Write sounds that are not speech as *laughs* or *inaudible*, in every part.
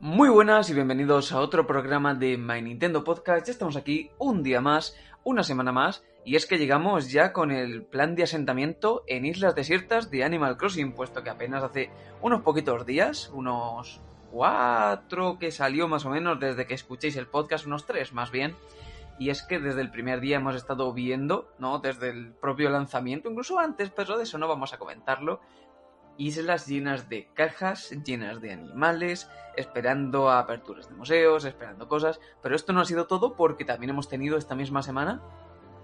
muy buenas y bienvenidos a otro programa de My Nintendo Podcast. Ya estamos aquí un día más, una semana más, y es que llegamos ya con el plan de asentamiento en islas desiertas de Animal Crossing, puesto que apenas hace unos poquitos días, unos cuatro que salió más o menos desde que escuchéis el podcast, unos tres más bien, y es que desde el primer día hemos estado viendo, ¿no? Desde el propio lanzamiento, incluso antes, pero de eso no vamos a comentarlo, islas llenas de cajas, llenas de animales, esperando a aperturas de museos, esperando cosas, pero esto no ha sido todo porque también hemos tenido esta misma semana,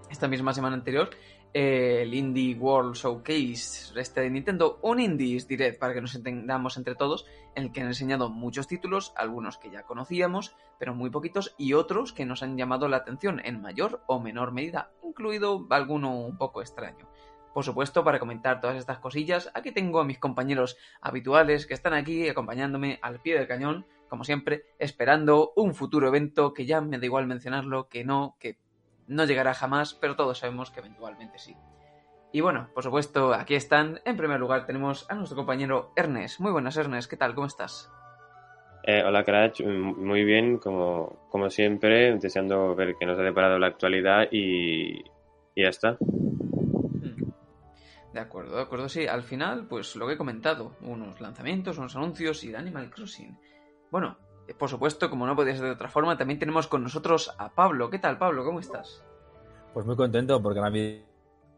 esta misma semana anterior, el Indie World Showcase este de Nintendo, un Indies Direct para que nos entendamos entre todos, en el que han enseñado muchos títulos, algunos que ya conocíamos, pero muy poquitos, y otros que nos han llamado la atención en mayor o menor medida, incluido alguno un poco extraño. Por supuesto, para comentar todas estas cosillas, aquí tengo a mis compañeros habituales que están aquí acompañándome al pie del cañón, como siempre, esperando un futuro evento que ya me da igual mencionarlo, que no, que no llegará jamás, pero todos sabemos que eventualmente sí. Y bueno, por supuesto, aquí están. En primer lugar tenemos a nuestro compañero Ernest. Muy buenas, Ernest. ¿Qué tal? ¿Cómo estás? Eh, hola, Crash. Muy bien, como, como siempre, deseando ver qué nos ha deparado la actualidad y, y ya está. Hmm. De acuerdo, de acuerdo. Sí, al final, pues lo que he comentado. Unos lanzamientos, unos anuncios y el Animal Crossing. Bueno, por supuesto, como no podía ser de otra forma, también tenemos con nosotros a Pablo. ¿Qué tal, Pablo? ¿Cómo estás? Pues muy contento porque han habido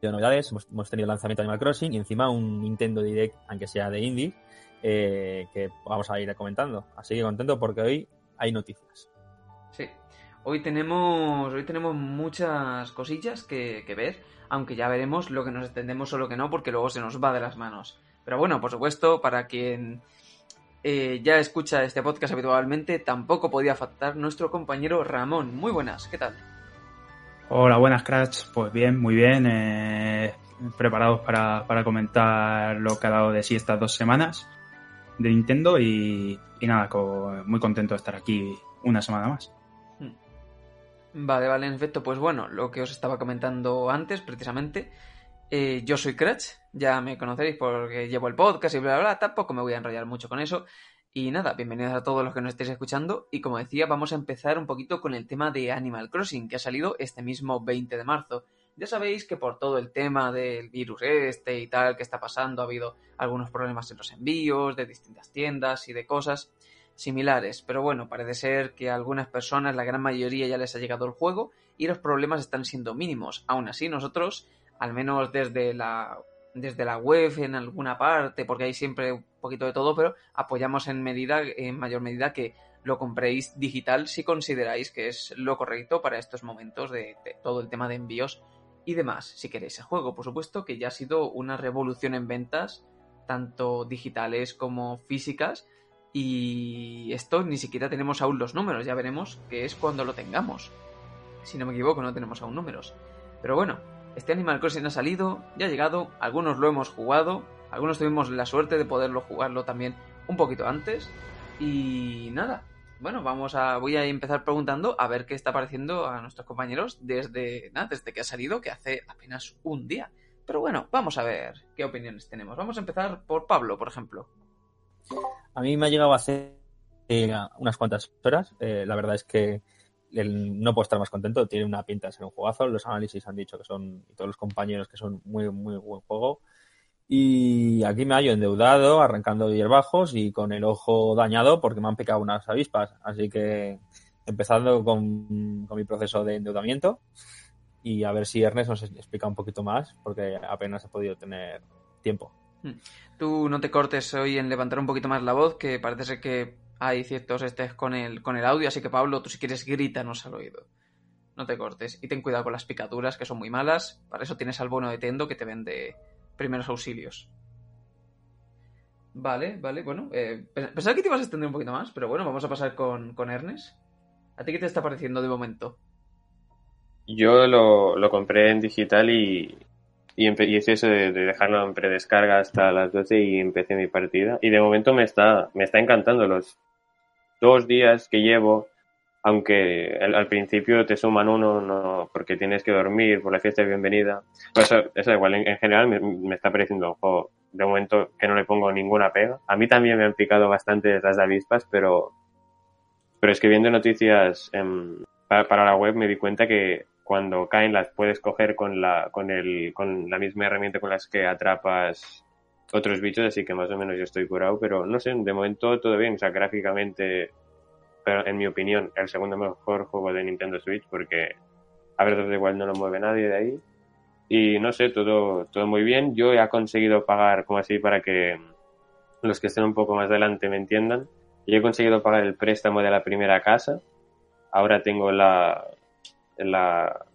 novedades. Hemos, tenido el lanzamiento de Animal Crossing y encima un Nintendo Direct, aunque sea de indie, eh, que vamos a ir comentando. Así que contento porque hoy hay noticias. Sí, hoy tenemos, hoy tenemos muchas cosillas que, que ver, aunque ya veremos lo que nos extendemos o lo que no, porque luego se nos va de las manos. Pero bueno, por supuesto, para quien eh, ya escucha este podcast habitualmente, tampoco podía faltar nuestro compañero Ramón. Muy buenas, ¿qué tal? Hola, buenas, Crash. Pues bien, muy bien. Eh, preparados para, comentar lo que ha dado de sí estas dos semanas de Nintendo y, nada, muy contento de estar aquí una semana más. Hmm. Vale, vale, en efecto, pues bueno, lo que os estaba comentando antes, precisamente, eh, yo soy Crutch, ya me conoceréis porque llevo el podcast y bla, bla, bla, tampoco me voy a enrollar mucho con eso. Y nada, bienvenidos a todos los que nos estéis escuchando. Y como decía, vamos a empezar un poquito con el tema de Animal Crossing, que ha salido este mismo 20 de marzo. Ya sabéis que por todo el tema del virus este y tal que está pasando, ha habido algunos problemas en los envíos de distintas tiendas y de cosas similares. Pero bueno, parece ser que a algunas personas, la gran mayoría, ya les ha llegado el juego y los problemas están siendo mínimos. Aún así, nosotros al menos desde la, desde la web en alguna parte, porque hay siempre un poquito de todo, pero apoyamos en medida, en mayor medida que lo compréis digital si consideráis que es lo correcto para estos momentos de, todo el tema de envíos y demás. Si queréis el juego, por supuesto, que ya ha sido una revolución en ventas, tanto digitales como físicas. Y esto ni siquiera tenemos aún los números, ya veremos que es cuando lo tengamos. Si no me equivoco, no tenemos aún números. Pero bueno, este Animal Crossing ha salido, ya ha llegado, algunos lo hemos jugado, algunos tuvimos la suerte de poderlo jugarlo también un poquito antes. Y nada, bueno, vamos a. Voy a empezar preguntando a ver qué está pareciendo a nuestros compañeros desde. Nada, desde que ha salido, que hace apenas un día. Pero bueno, vamos a ver qué opiniones tenemos. Vamos a empezar por Pablo, por ejemplo. A mí me ha llegado hace eh, unas cuantas horas. Eh, la verdad es que no puedo estar más contento, tiene una pinta de ser un juegazo, los análisis han dicho que son, y todos los compañeros que son muy, muy buen juego. Y aquí me hallo endeudado, arrancando hierbajos y con el ojo dañado porque me han picado unas avispas. Así que empezando con, con mi proceso de endeudamiento y a ver si Ernest nos explica un poquito más porque apenas he podido tener tiempo. Hmm. Tú no te cortes hoy en levantar un poquito más la voz, que parece ser que hay ciertos estés con el, con el audio, así que Pablo, tú si quieres grítanos al oído. No te cortes. Y ten cuidado con las picaduras, que son muy malas. Para eso tienes al bono de Tendo que te vende primeros auxilios. Vale, vale, bueno. Eh, pensaba que te ibas a extender un poquito más, pero bueno, vamos a pasar con, con Ernest. ¿A ti qué te está pareciendo de momento? Yo lo, lo compré en digital y, y, hice eso de, dejarlo en predescarga hasta las 12 y empecé mi partida. Y de momento me está, me está encantando los dos días que llevo, aunque al, principio te suman uno no, porque tienes que dormir por la fiesta de bienvenida. Pues eso, eso igual, en, general me, está pareciendo un juego de momento que no le pongo ninguna pega. A mí también me han picado bastante las avispas, pero, pero es noticias para la web me di cuenta que cuando caen las puedes coger con la, con el, con la misma herramienta con las que atrapas otros bichos, así que más o menos yo estoy curado, pero no sé, de momento todo bien, o sea, gráficamente, pero en mi opinión, el segundo mejor juego de Nintendo Switch, porque a ver, igual no lo mueve nadie de ahí, y no sé, todo, todo muy bien, yo he conseguido pagar, como así, para que los que estén un poco más adelante me entiendan, yo he conseguido pagar el préstamo de la primera casa, ahora tengo la, la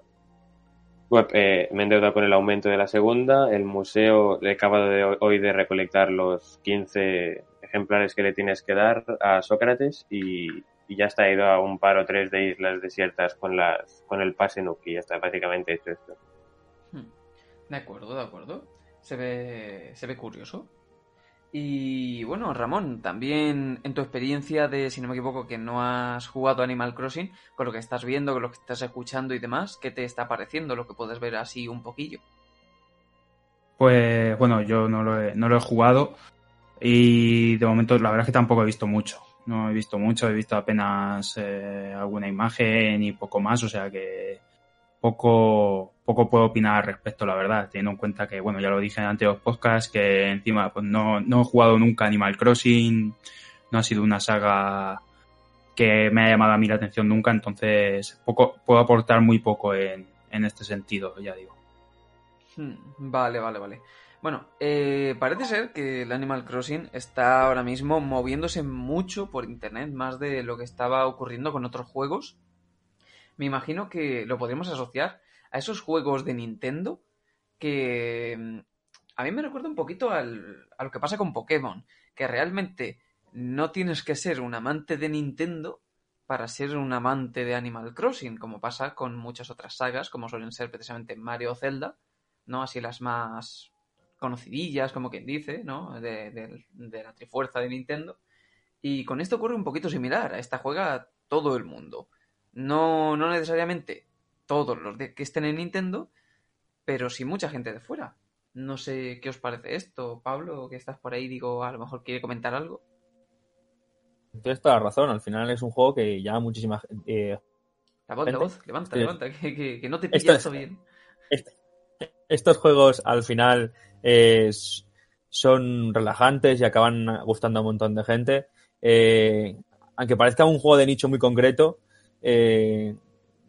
eh, me he con el aumento de la segunda. El museo he acabado de, hoy de recolectar los 15 ejemplares que le tienes que dar a Sócrates y, ya está ido a un par o tres de islas desiertas con las con el pase Nuki. Ya está básicamente hecho esto. Hmm. De acuerdo, de acuerdo. Se ve, se ve curioso. Y bueno, Ramón, también en tu experiencia de, si no me equivoco, que no has jugado Animal Crossing, con lo que estás viendo, con lo que estás escuchando y demás, ¿qué te está pareciendo? Lo que puedes ver así un poquillo. Pues bueno, yo no lo he, no lo he jugado y de momento la verdad es que tampoco he visto mucho. No he visto mucho, he visto apenas eh, alguna imagen y poco más, o sea que poco, poco puedo opinar al respecto, la verdad, teniendo en cuenta que, bueno, ya lo dije en anteriores podcasts, que encima pues, no, no he jugado nunca Animal Crossing, no ha sido una saga que me haya llamado a mí la atención nunca, entonces poco, puedo aportar muy poco en, en este sentido, ya digo. Hmm, vale, vale, vale. Bueno, eh, parece ser que el Animal Crossing está ahora mismo moviéndose mucho por internet, más de lo que estaba ocurriendo con otros juegos me imagino que lo podríamos asociar a esos juegos de Nintendo que mm, a mí me recuerda un poquito al, a lo que pasa con Pokémon, que realmente no tienes que ser un amante de Nintendo para ser un amante de Animal Crossing, como pasa con muchas otras sagas, como suelen ser precisamente Mario o Zelda, ¿no? Así las más conocidillas, como quien dice, ¿no? De, de la trifuerza de Nintendo. Y con esto ocurre un poquito similar. A esta juega todo el mundo. No, no necesariamente todos los que estén en Nintendo, pero sí mucha gente de fuera. No sé qué os parece esto, Pablo, que estás por ahí, digo, a lo mejor quiere comentar algo. Tienes toda la razón, al final es un juego que llama muchísima gente. Eh, la voz, la voz, levanta, levanta, que, no te pilla esto bien. estos juegos al final son relajantes y acaban gustando a un montón de gente. Eh, aunque parezca un juego de nicho muy concreto, eh,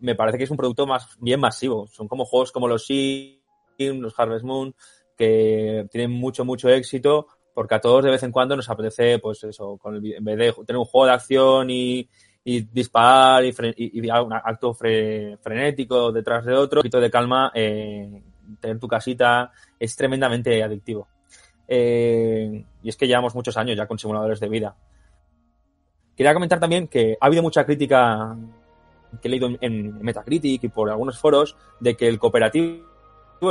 me parece que es un producto más bien masivo. Son como juegos como los Sims, los Harvest Moon, que tienen mucho, mucho éxito, porque a todos de vez en cuando nos apetece, pues eso, con en vez de tener un juego de acción y, disparar y, y, un acto frenético detrás de otro, un poquito de calma, eh, tener tu casita es tremendamente adictivo. Eh, y es que llevamos muchos años ya con simuladores de vida. Quería comentar también que ha habido mucha crítica que he leído en Metacritic y por algunos foros de que el cooperativo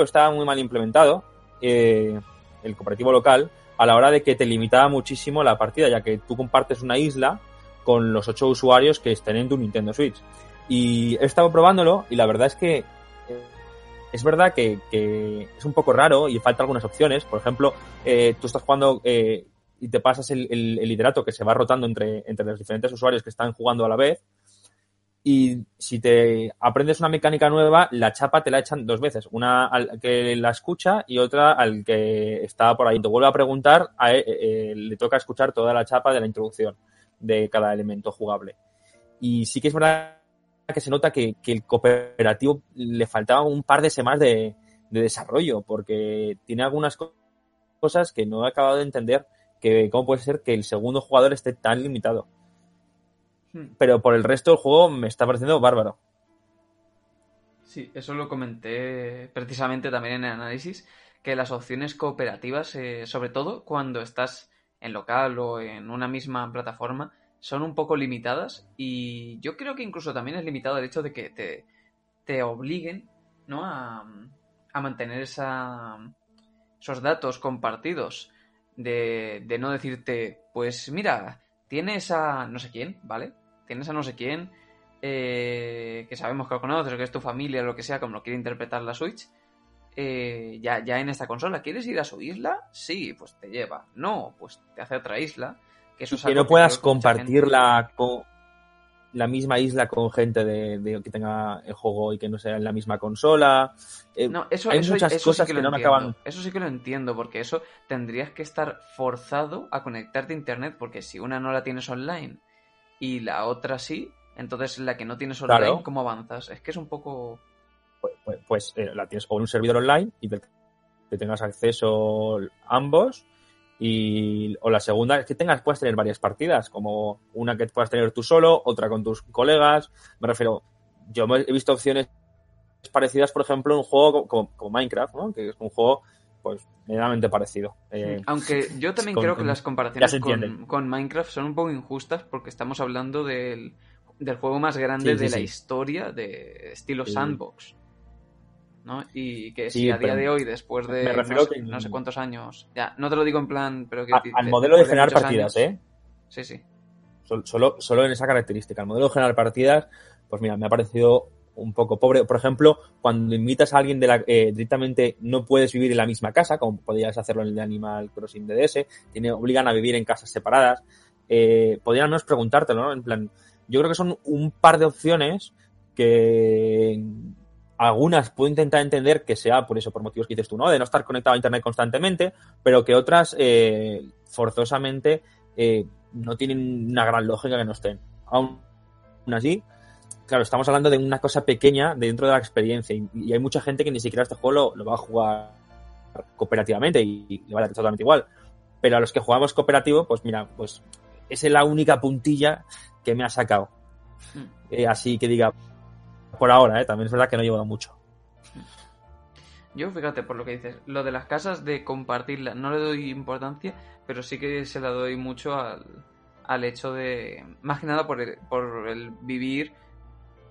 estaba muy mal implementado, eh, el cooperativo local, a la hora de que te limitaba muchísimo la partida, ya que tú compartes una isla con los ocho usuarios que estén en tu Nintendo Switch. Y he estado probándolo y la verdad es que eh, es verdad que, es un poco raro y falta algunas opciones. Por ejemplo, eh, tú estás jugando y te pasas el, el, liderato que se va rotando entre, entre los diferentes usuarios que están jugando a la vez y si te aprendes una mecánica nueva, la chapa te la echan dos veces. Una al que la escucha y otra al que está por ahí. Te vuelve a preguntar, eh, eh, le toca escuchar toda la chapa de la introducción de cada elemento jugable. Y sí que es verdad que se nota que, el cooperativo le faltaba un par de semanas de, de desarrollo, porque tiene algunas cosas que no he acabado de entender, que cómo puede ser que el segundo jugador esté tan limitado. Hmm. Pero por el resto del juego me está pareciendo bárbaro. Sí, eso lo comenté precisamente también en el análisis, que las opciones cooperativas, eh, sobre todo cuando estás en local o en una misma plataforma son un poco limitadas y yo creo que incluso también es limitado el hecho de que te, te obliguen ¿no? a, a mantener esa, esos datos compartidos de, de no decirte, pues mira, tienes a no sé quién, ¿vale? Tienes a no sé quién eh, que sabemos que lo conoces o que es tu familia o lo que sea, como lo quiere interpretar la Switch, eh, ya, ya en esta consola. ¿Quieres ir a su isla? Sí, pues te lleva. No, pues te hace otra isla. Que, eso es que no puedas que mucha compartir gente- la, co- la misma isla con gente de, de- que tenga el juego y que no sea en la misma consola. Eh, No, eso, hay eso- muchas eso cosas sí que, lo no me acaban. Eso sí que lo entiendo, porque eso tendrías que estar forzado a conectarte a internet, porque si una no la tienes online y la otra sí, entonces la que no tienes online, Claro. ¿cómo avanzas? Es que es un poco... Pues, pues- pues, eh, la tienes o en un servidor online y te- que tengas acceso ambos. Y, o la segunda es que tengas, puedas tener varias partidas, como una que puedas tener tú solo, otra con tus colegas. Me refiero, yo he visto opciones parecidas, por ejemplo, en un juego como, como Minecraft, ¿no? que es un juego pues medianamente parecido. Eh, Aunque yo también con- creo que las comparaciones con, con Minecraft son un poco injustas porque estamos hablando del, del juego más grande Sí, sí, de la historia de estilo sandbox. ¿no? Y que si a día de hoy, después de me refiero no, sé, que- no sé cuántos años, ya, no te lo digo en plan, pero que a- al modelo de generar partidas, años- ¿eh? Sí, sí. Sol- Solo, solo en esa característica. El modelo de generar partidas, pues mira, me ha parecido un poco pobre. Por ejemplo, cuando invitas a alguien de la, eh, directamente no puedes vivir en la misma casa, como podías hacerlo en el de Animal Crossing DDS, obligan a vivir en casas separadas. Eh, podrían al menos preguntártelo, ¿no? En plan, yo creo que son un par de opciones que algunas puedo intentar entender que sea por eso, por motivos que dices tú, ¿no? De no estar conectado a internet constantemente, pero que otras eh, forzosamente no tienen una gran lógica que no estén. Aún así, claro, estamos hablando de una cosa pequeña dentro de la experiencia y, y hay mucha gente que ni siquiera este juego lo, lo va a jugar cooperativamente y, le va a dar totalmente igual. Pero a los que jugamos cooperativo, pues mira, pues esa es la única puntilla que me ha sacado. Hmm. Eh, así que diga, por ahora, ¿eh? también es verdad que no lleva mucho. Yo, fíjate, por lo que dices, lo de las casas de compartirla no le doy importancia, pero sí que se la doy mucho al, al hecho de, más que nada por el, por el vivir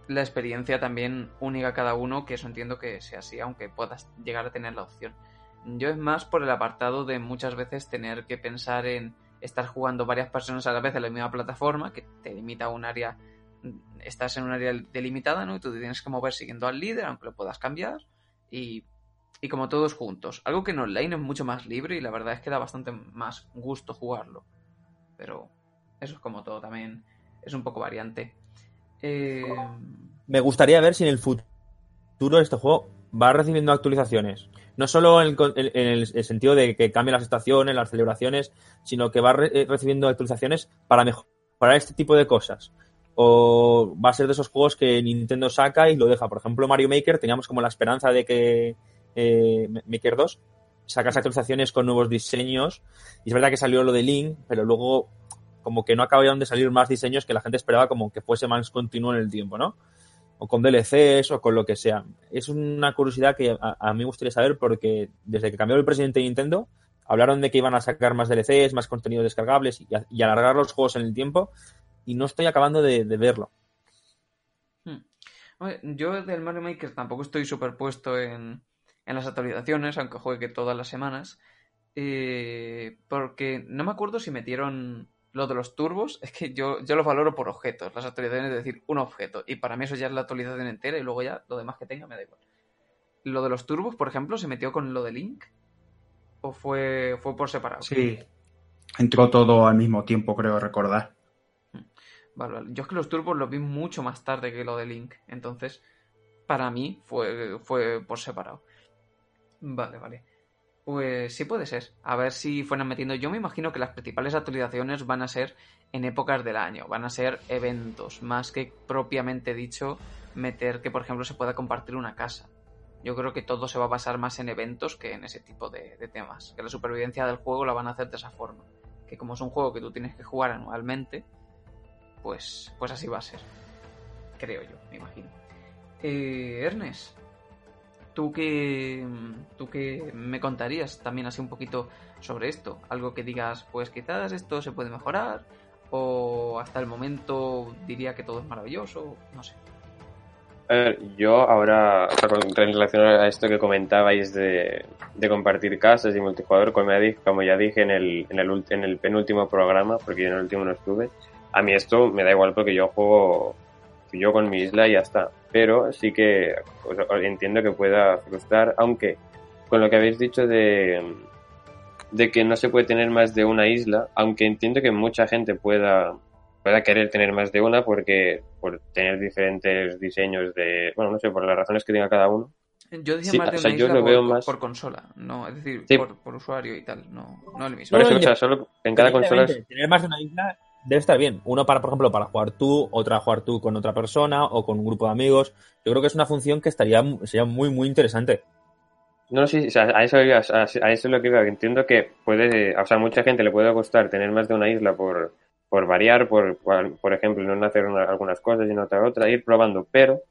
la experiencia también única a cada uno, que eso entiendo que sea así, aunque puedas llegar a tener la opción. Yo es más por el apartado de muchas veces tener que pensar en estar jugando varias personas a la vez en la misma plataforma, que te limita a un área, estás en un área delimitada, ¿no? Y tú te tienes que mover siguiendo al líder, aunque lo puedas cambiar, y y como todos juntos. Algo que en online es mucho más libre y la verdad es que da bastante más gusto jugarlo. Pero eso es como todo también. Es un poco variante. Eh, Me gustaría ver si en el futuro este juego va recibiendo actualizaciones. No solo en el, sentido de que cambie las estaciones, las celebraciones, sino que va eh, recibiendo actualizaciones para mejorar este tipo de cosas. O va a ser de esos juegos que Nintendo saca y lo deja. Por ejemplo, Mario Maker, teníamos como la esperanza de que eh, Maker 2 sacase actualizaciones con nuevos diseños. Y es verdad que salió lo de Link, pero luego como que no acabaron de salir más diseños que la gente esperaba como que fuese más continuo en el tiempo, ¿no? O con DLCs o con lo que sea. Es una curiosidad que a, mí me gustaría saber porque desde que cambió el presidente de Nintendo, hablaron de que iban a sacar más DLCs, más contenido descargables y, alargar los juegos en el tiempo y no estoy acabando de, verlo. hmm. Yo del Mario Maker tampoco estoy superpuesto en, en las actualizaciones, aunque juegue todas las semanas. eh, porque no me acuerdo si metieron lo de los turbos. Es que yo, yo los valoro por objetos. Las actualizaciones es decir, un objeto. Y para mí eso ya es la actualización entera y luego ya lo demás que tenga me da igual. Lo de los turbos, por ejemplo, ¿se metió con lo de Link? ¿O fue, fue por separado? Sí. Entró todo al mismo tiempo, creo recordar. Vale, vale. Yo es que los turbos los vi mucho más tarde que lo de Link. Entonces, para mí fue, fue por separado. Vale, vale. Pues sí puede ser. A ver si fueran metiendo. Yo me imagino que las principales actualizaciones van a ser en épocas del año. Van a ser eventos. Más que propiamente dicho meter que, por ejemplo, se pueda compartir una casa. Yo creo que todo se va a basar más en eventos que en ese tipo de, temas. Que la supervivencia del juego la van a hacer de esa forma. Que como es un juego que tú tienes que jugar anualmente, pues, pues así va a ser. Creo yo, me imagino. Eh, Ernest, ¿tú qué, ¿tú qué me contarías también así un poquito sobre esto? Algo que digas, pues quizás esto se puede mejorar, o hasta el momento diría que todo es maravilloso, no sé. A ver, yo ahora, en relación a esto que comentabais de, de compartir casas y multijugador, como ya dije, como ya dije en, el, en, el, en el penúltimo programa, porque yo en el último no estuve, a mí esto me da igual porque yo juego yo con mi isla y ya está. Pero sí que pues, entiendo que pueda frustrar, aunque con lo que habéis dicho de, de que no se puede tener más de una isla, aunque entiendo que mucha gente pueda, pueda querer tener más de una porque por tener diferentes diseños de, bueno, no sé, por las razones que tenga cada uno. Yo decía Sí, más de o sea, una yo isla lo por, veo más- por consola, no, es decir, Sí. por, por usuario y tal, no, no el mismo. Por eso, o sea, solo en cada consola Tener más de una isla debe estar bien. Uno para, por ejemplo, para jugar tú, otra jugar tú con otra persona o con un grupo de amigos. Yo creo que es una función que estaría sería muy, muy interesante. No, sí, o sea, a eso, a, a eso es lo que iba. Entiendo que puede, o sea, mucha gente le puede costar tener más de una isla por, por variar, por, por, por ejemplo, no hacer una- algunas cosas y no hacer otra, ir probando, pero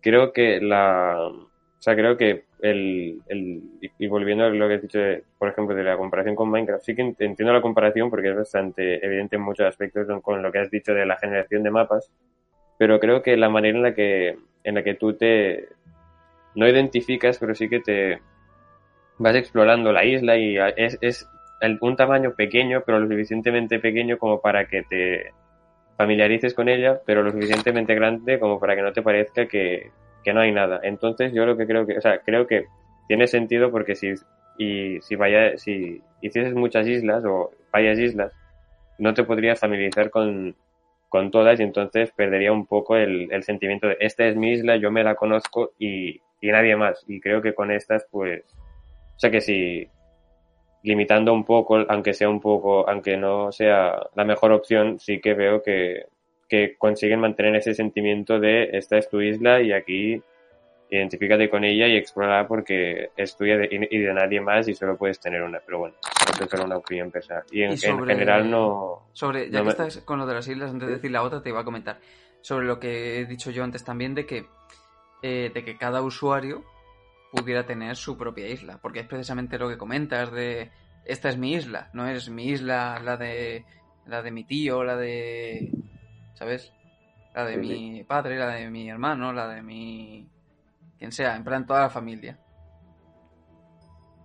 creo que la, o sea, creo que el y- volviendo a lo que has dicho, de, por ejemplo, de la comparación con Minecraft, sí que ent- entiendo la comparación porque es bastante evidente en muchos aspectos con- lo que has dicho de la generación de mapas, pero creo que la manera en la que, en la que tú te, no identificas, pero sí que te vas explorando la isla y es, es un tamaño pequeño, pero lo suficientemente pequeño como para que te familiarices con ella, pero lo suficientemente grande como para que no te parezca que, que no hay nada. Entonces yo lo que creo que, o sea, creo que tiene sentido porque si, y, si vaya, si hicieses muchas islas o varias islas, no te podrías familiarizar con, con todas y entonces perdería un poco el, el sentimiento de esta es mi isla, yo me la conozco y, y nadie más. Y creo que con estas, pues, o sea que si limitando un poco, aunque sea un poco, aunque no sea la mejor opción, sí que veo que, que consiguen mantener ese sentimiento de esta es tu isla y aquí identifícate con ella y explora porque es tuya de- y de nadie más y solo puedes tener una. Pero bueno, esto es solo una opinión personal. Y en, Y en sobre- general no... Sobre, ya No que me- estás con lo de las islas, antes de decir la otra, te iba a comentar sobre lo que he dicho yo antes también de que, eh, de que cada usuario pudiera tener su propia isla, porque es precisamente lo que comentas de esta es mi isla, no es mi isla la de la de mi tío, la de ¿sabes? La de Sí, mi padre, la de mi hermano, la de mi quien sea, en plan toda la familia.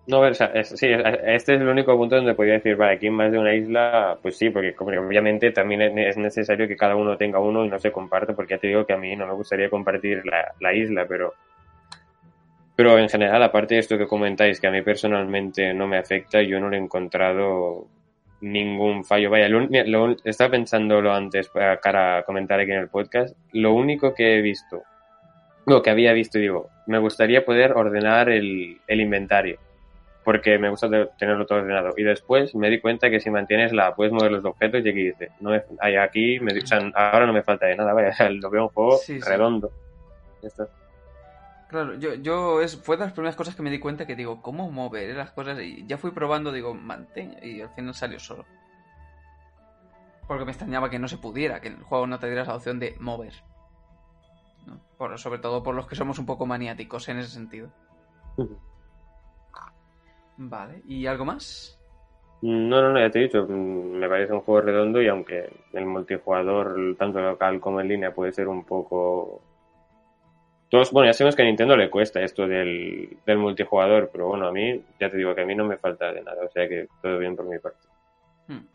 No, o sea, sí, es- este es el único punto donde podría decir, vale, aquí en más de una isla, pues sí, porque obviamente también es ne- es necesario que cada uno tenga uno y no se comparte, porque ya te digo que a mí no me gustaría compartir la, la isla, pero pero en general, aparte de esto que comentáis, que a mí personalmente no me afecta, yo no le he encontrado ningún fallo. Vaya, lo, lo estaba pensándolo antes para a comentar aquí en el podcast, lo único que he visto, lo que había visto, digo, me gustaría poder ordenar el, el inventario porque me gusta tenerlo todo ordenado. Y después me di cuenta que si mantienes la, puedes mover los objetos y aquí dice, no me, aquí, me, o sea, ahora no me falta de nada, vaya, *laughs* lo veo un juego Sí, redondo. Claro, yo, yo es, fue de las primeras cosas que me di cuenta que digo, ¿cómo mover las cosas? Y ya fui probando, digo, mantén, y al final salió solo. Porque me extrañaba que no se pudiera, que el juego no te diera esa opción de mover. Por, sobre todo por los que somos un poco maniáticos en ese sentido. Vale, ¿y algo más? No, no, no, ya te he dicho, mm, me parece un juego redondo y aunque el multijugador, tanto local como en línea, puede ser un poco... Todos, bueno, ya sabemos que a Nintendo le cuesta esto del, del multijugador, pero bueno, a mí, ya te digo que a mí no me falta de nada, o sea que todo bien por mi parte. Hmm,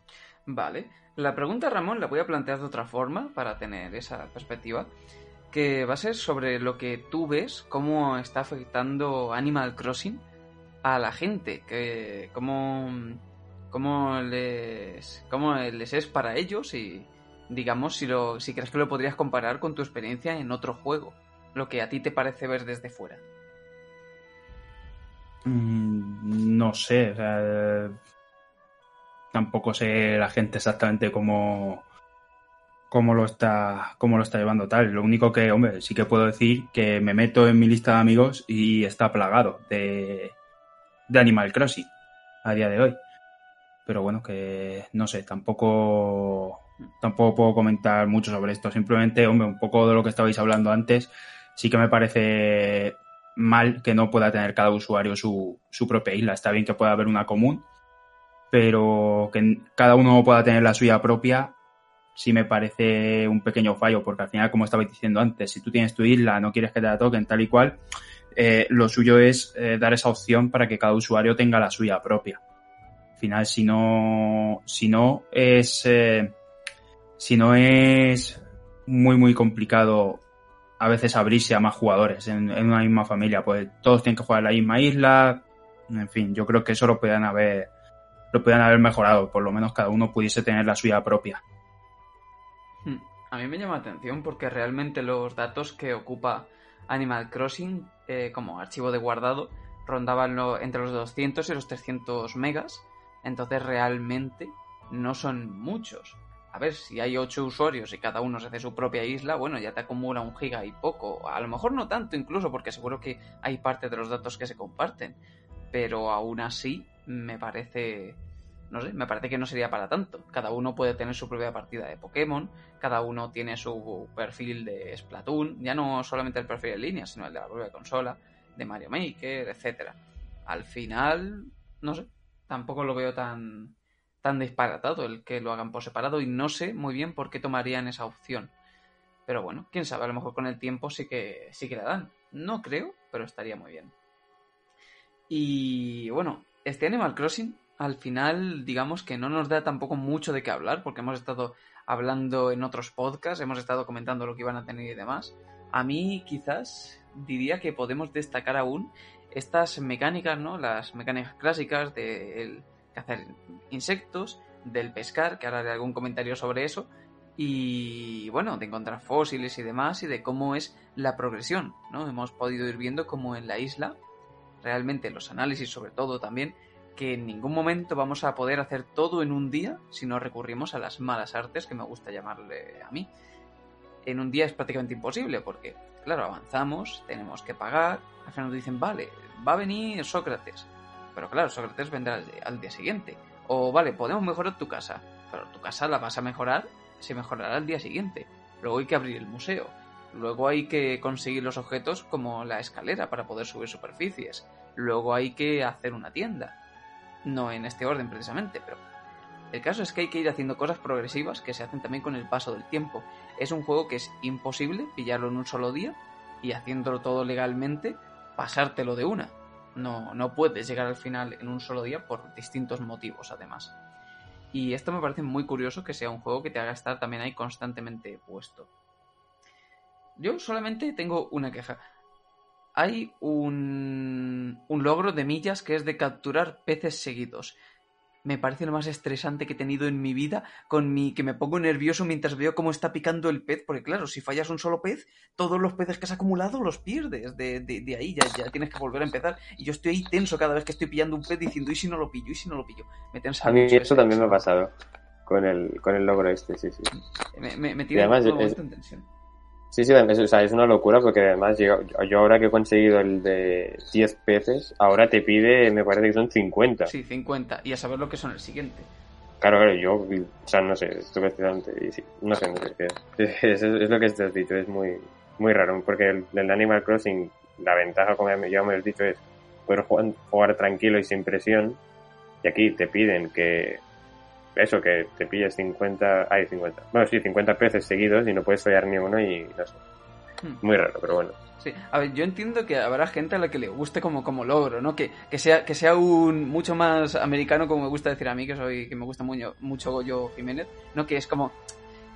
Vale. La pregunta, Ramón, la voy a plantear de otra forma para tener esa perspectiva. Va a ser sobre lo que tú ves, cómo está afectando Animal Crossing a la gente. Que, cómo, cómo, les, cómo les es para ellos y, digamos, si, lo, si crees que lo podrías comparar con tu experiencia en otro juego. Lo que a ti te parece ver desde fuera. Mm, No sé, tampoco sé la gente exactamente cómo, cómo lo está, cómo lo está llevando tal. Lo único que, hombre, sí que puedo decir que me meto en mi lista de amigos y está plagado de, de Animal Crossing a día de hoy. Pero bueno, que no sé, tampoco, tampoco puedo comentar mucho sobre esto. Simplemente, hombre, un poco de lo que estabais hablando antes, sí que me parece mal que no pueda tener cada usuario su, su propia isla. Está bien que pueda haber una común, pero que cada uno pueda tener la suya propia sí me parece un pequeño fallo, porque al final, como estaba diciendo antes, si tú tienes tu isla, no quieres que te la toquen tal y cual, eh, lo suyo es eh, dar esa opción para que cada usuario tenga la suya propia. Al final, si no, si no es, eh, si no es muy, muy complicado a veces abrirse a más jugadores en, una misma familia, pues todos tienen que jugar en la misma isla, en fin, yo creo que eso lo puedan haber, lo puedan haber mejorado, por lo menos cada uno pudiese tener la suya propia. A mí me llama la atención porque realmente los datos que ocupa Animal Crossing eh, como archivo de guardado rondaban entre los 200 y los 300 megas. Entonces realmente no son muchos. A ver, si hay 8 usuarios y cada uno se hace su propia isla, bueno, ya te acumula un giga y poco. A lo mejor no tanto incluso porque seguro que hay parte de los datos que se comparten. Pero aún así me parece no sé, me parece que no sería para tanto. Cada uno puede tener su propia partida de Pokémon, cada uno tiene su perfil de Splatoon, ya no solamente el perfil en línea, sino el de la propia consola, de Mario Maker, etcétera. Al final, no sé, tampoco lo veo tan tan disparatado el que lo hagan por separado y no sé muy bien por qué tomarían esa opción. Pero bueno, quién sabe, a lo mejor con el tiempo sí que sí que la dan. No creo, pero estaría muy bien. Y bueno, este Animal Crossing al final, digamos que no nos da tampoco mucho de qué hablar, porque hemos estado hablando en otros podcasts, hemos estado comentando lo que iban a tener y demás. A mí quizás diría que podemos destacar aún estas mecánicas, ¿no? Las mecánicas clásicas de cazar insectos, del pescar, que ahora haré algún comentario sobre eso, y bueno, de encontrar fósiles y demás, y de cómo es la progresión, ¿no? Hemos podido ir viendo cómo en la isla, realmente los análisis sobre todo también, que en ningún momento vamos a poder hacer todo en un día si no recurrimos a las malas artes que me gusta llamarle a mí. En un día es prácticamente imposible porque, claro, avanzamos, tenemos que pagar, al final nos dicen, vale, va a venir Sócrates, pero claro, Sócrates vendrá al día siguiente. O vale, podemos mejorar tu casa, pero tu casa la vas a mejorar, se mejorará al día siguiente. Luego hay que abrir el museo. Luego hay que conseguir los objetos como la escalera para poder subir superficies. Luego hay que hacer una tienda no en este orden precisamente, pero el caso es que hay que ir haciendo cosas progresivas que se hacen también con el paso del tiempo. Es un juego que es imposible pillarlo en un solo día y haciéndolo todo legalmente, pasártelo de una. No, no puedes llegar al final en un solo día por distintos motivos, además. Y esto me parece muy curioso que sea un juego que te haga estar también ahí constantemente puesto. Yo solamente tengo una queja hay un, un logro de millas que es de capturar peces seguidos me parece lo más estresante que he tenido en mi vida, con mi que me pongo nervioso mientras veo cómo está picando el pez, porque claro, si fallas un solo pez, todos los peces que has acumulado los pierdes, de, de, ahí ya, ya, tienes que volver a empezar, y yo estoy ahí tenso cada vez que estoy pillando un pez diciendo, ¿y si no lo pillo? ¿y si no lo pillo? Me tensa a mí eso también me ha pasado con el, con el logro este, sí, sí. Me, me, me tiene además, es, en tensión. Sí, sí, es, o sea, es una locura porque además yo, yo, ahora que he conseguido el de 10 peces, ahora te pide, me parece que son 50. Sí, 50. Y a saber lo que son el siguiente. Claro, claro, yo, o sea, no sé, estuve estudiante y sí, no sé, no sé, es, *laughs* es, es, lo que te has dicho, es muy, muy raro, porque el, el Animal Crossing, la ventaja, como ya me has dicho, es poder jugar, jugar tranquilo y sin presión, y aquí te piden que eso, que te pilles 50, hay 50, bueno, sí, 50 peces seguidos y no puedes fallar ni uno y no sé. Hmm. Muy raro, pero bueno. Sí, a ver, yo entiendo que habrá gente a la que le guste como, como logro, ¿no? Que, que, sea, que sea un mucho más americano, como me gusta decir a mí, que soy, que me gusta mucho, mucho Goyo Jiménez, ¿no? Que es como,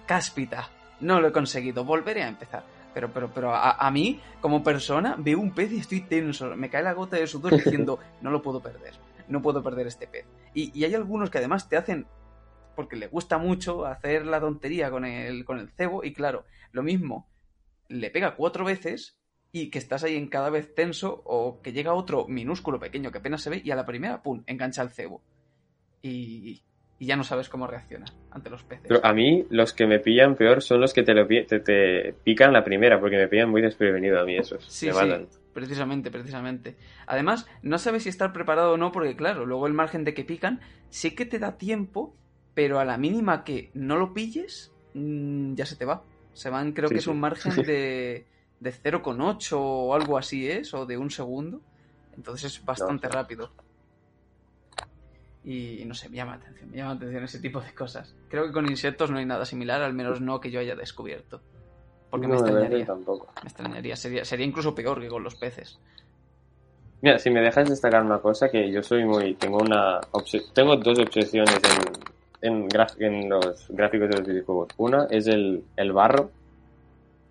cáspita, no lo he conseguido, volveré a empezar. Pero, pero, pero a, a, mí, como persona, veo un pez y estoy tenso. Me cae la gota de sudor diciendo, *laughs* no lo puedo perder. No puedo perder este pez. Y, y hay algunos que además te hacen porque le gusta mucho hacer la tontería con el, con el cebo y claro, lo mismo, le pega cuatro veces y que estás ahí en cada vez tenso o que llega otro minúsculo pequeño que apenas se ve y a la primera, ¡pum!, engancha el cebo. Y, y ya no sabes cómo reaccionar ante los peces. Pero a mí los que me pillan peor son los que te, lo, te, te pican la primera, porque me pillan muy desprevenido a mí esos. Sí, sí, precisamente, precisamente. Además, no sabes si estar preparado o no, porque claro, luego el margen de que pican sí que te da tiempo pero a la mínima que no lo pilles, mm, ya se te va. Se van, creo que es un margen *laughs* de, de 0,8 o algo así es, o de un segundo. Entonces es bastante No. rápido. Y no sé, me llama la atención, me llama la atención ese tipo de cosas. Creo que con insectos no hay nada similar, al menos no que yo haya descubierto. Porque me No, verdad extrañaría. tampoco. Me extrañaría, sería, sería incluso peor que con los peces. Mira, si me dejas destacar una cosa, que yo soy muy... Tengo una... Tengo dos obsesiones en, en, los gráficos de los videojuegos. Una es el, el barro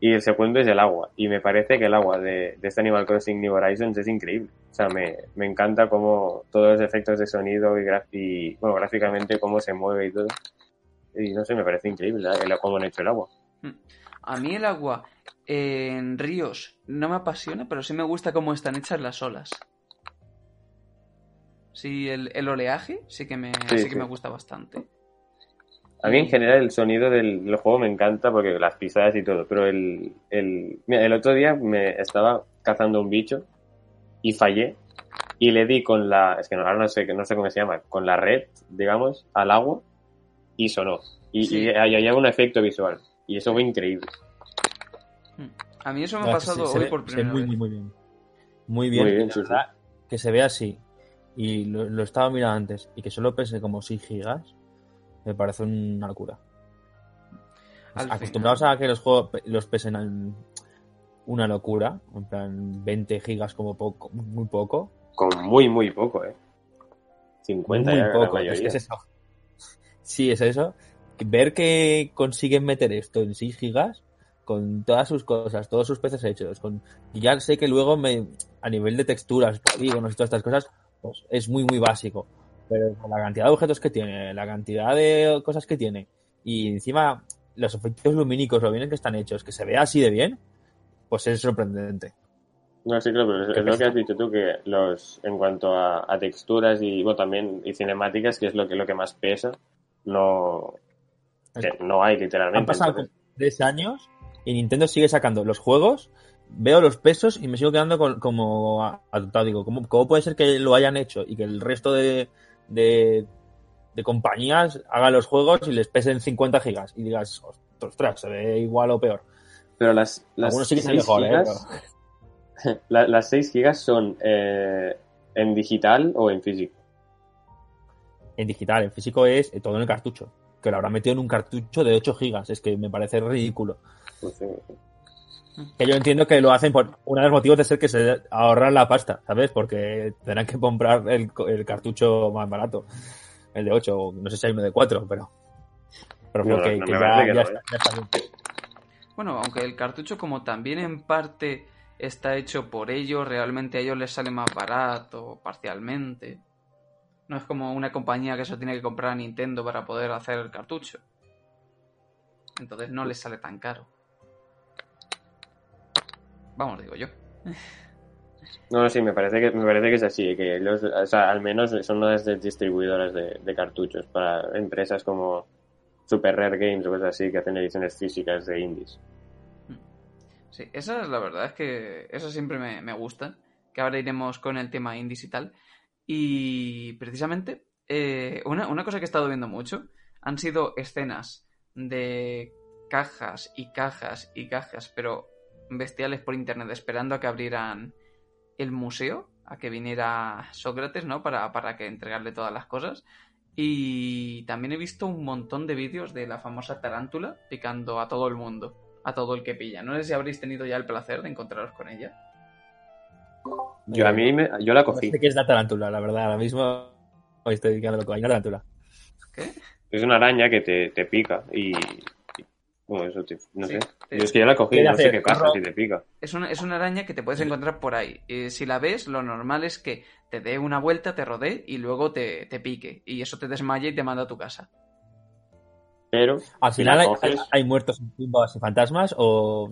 y el segundo es el agua. Y me parece que el agua de, de este Animal Crossing New Horizons es increíble. O sea, me, me encanta cómo todos los efectos de sonido y, y bueno, gráficamente cómo se mueve y todo. Y no sé, me parece increíble ¿eh? el- cómo han hecho el agua. A mí el agua en ríos no me apasiona, pero sí me gusta cómo están hechas las olas. Sí, el, el oleaje sí que me, Sí, sí que sí. me gusta bastante. A mí en general el sonido del, del juego me encanta porque las pisadas y todo, pero el, el, mira, el otro día me estaba cazando un bicho y fallé y le di con la, es que no, ahora no sé, no sé cómo se llama, con la red, digamos, al agua y sonó. Y, Sí. y ahí había un efecto visual y eso fue increíble. A mí eso me ha pasado se- hoy por primera muy, vez. muy, muy bien. Muy bien, Muy bien, y sí, sí. que se vea así. Y lo, lo estaba mirando antes. Y que solo pese como 6 gigas. Me parece una locura. Al Acostumbrados a que los juegos los pesen en una locura. En plan, 20 gigas como poco, muy poco. Con muy, muy poco, eh. 50 muy la poco. mayoría. Es que es eso. *laughs* Sí, es eso. Ver que consiguen meter esto en 6 gigas con todas sus cosas, todos sus peces hechos. Con... y ya sé que luego me, a nivel de texturas, polígonos y todas estas cosas, pues es muy, muy básico. Pero con la cantidad de objetos que tiene, la cantidad de cosas que tiene, y encima los efectos lumínicos, lo bien que están hechos, que se vea así de bien, pues es sorprendente. No, sí, claro, pero es, lo que has dicho tú, que los, en cuanto a, a texturas y, bueno, también, y cinemáticas, que es lo que, lo que más pesa, no, que no hay literalmente. Han pasado entonces- tres años y Nintendo sigue sacando los juegos, veo los pesos y me sigo quedando con- como atontado. Digo, ¿cómo, ¿cómo puede ser que lo hayan hecho y que el resto de, de, de compañías hagan los juegos y les pesen 50 gigas? Y digas, ostras, se ve igual o peor. Pero las, las Algunos sí que se 6 mejor, ¿eh? gigas, *laughs* la- las 6 gigas son eh, en digital o en físico. En digital, en físico es eh, todo en el cartucho. Que lo habrá metido en un cartucho de 8 gigas. Es que me parece ridículo. Pues, sí. Que yo entiendo que lo hacen por uno de los motivos de ser que se ahorran la pasta, ¿sabes? Porque tendrán que comprar el, el cartucho más barato, el de 8, o no sé si hay uno de 4, pero. Pero creo No, que, no que me ya, parece que ya no, está, ya está bien. Bueno, aunque el cartucho como también en parte está hecho por ellos, realmente a ellos les sale más barato, parcialmente. No es como una compañía que se tiene que comprar a Nintendo para poder hacer el cartucho. Entonces no les sale tan caro. Vamos, digo yo. No, sí, me parece que me parece que es así, que ellos, o sea, al menos son las distribuidoras de, de cartuchos para empresas como Super Rare Games o cosas así que hacen ediciones físicas de indies. Sí, esa es la verdad, es que eso siempre me, me gusta. Que ahora iremos con el tema indies y tal. Y precisamente, eh, una, una cosa que he estado viendo mucho han sido escenas de cajas y cajas y cajas, pero bestiales por internet, esperando a que abrieran el museo, a que viniera Sócrates, ¿no? Para, para que entregarle todas las cosas. Y también he visto un montón de vídeos de la famosa tarántula picando a todo el mundo, a todo el que pilla. No sé si habréis tenido ya el placer de encontraros con ella. Yo a mí me, yo la cogí. Parece que es la tarántula, la verdad. Ahora mismo hoy estoy dedicando loco. Hay una tarántula. ¿Qué? Es una araña que te, te pica y- bueno, eso te- no Sí, sé. te- Yo es que yo la cogí, no sé qué pasa si te pica. Es una, es una araña que te puedes encontrar por ahí. Eh, si la ves, lo normal es que te dé una vuelta, te rodee y luego te, te pique. Y eso te desmaya y te manda a tu casa. Pero Al si final hay, coges, hay muertos en tumbas y fantasmas o.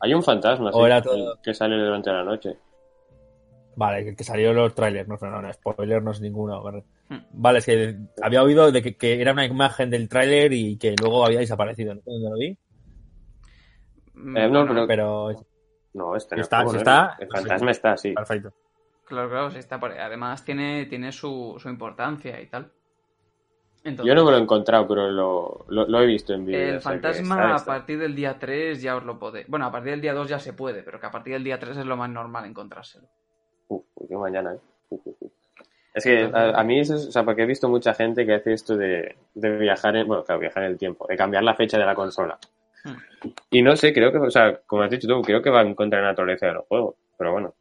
hay un fantasma o sí, era todo- que sale durante la noche. Vale, que, que salió los trailers. No, no, no, spoiler no es ninguno. ¿vale? Hmm. Vale, es que había oído de que, que era una imagen del tráiler y que luego había desaparecido. No sé dónde lo vi, Mm, Eh, no, bueno, pero- pero No, este no Está. El fantasma está, sí. perfecto. Claro, claro, sí está por ahí. Además tiene, tiene su, su importancia y tal. Entonces, Yo no me lo he encontrado, pero lo, lo, lo he visto en vídeo. el fantasma está- a partir del día 3 ya os lo podéis. Bueno, a partir del día 2 ya se puede, pero que a partir del día 3 es lo más normal encontrárselo. Uf, qué mañana, ¿eh? Uf, uf, uf. Es que a, a mí eso es, o sea, porque he visto mucha gente que hace esto de, de viajar en, bueno, claro, viajar en el tiempo, de cambiar la fecha de la consola. Hmm. Y no sé, creo que, o sea, como has dicho tú, creo que va en contra de la naturaleza de los juegos, pero bueno,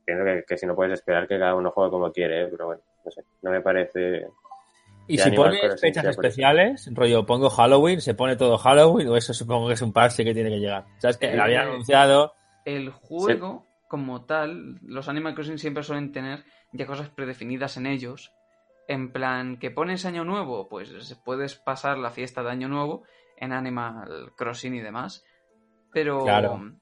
entiendo que, que si no puedes esperar que cada uno juegue como quiere, ¿eh? pero bueno, no sé, no me parece... Y si pones fechas sí, especiales, rollo, pongo Halloween, se pone todo Halloween, o eso supongo que es un parche que tiene que llegar. ¿Sabes? Que Eh, lo había anunciado. El juego, como tal, los Animal Crossing siempre suelen tener ya cosas predefinidas en ellos. En plan, que pones año nuevo, pues puedes pasar la fiesta de año nuevo en Animal Crossing y demás. Pero. Claro.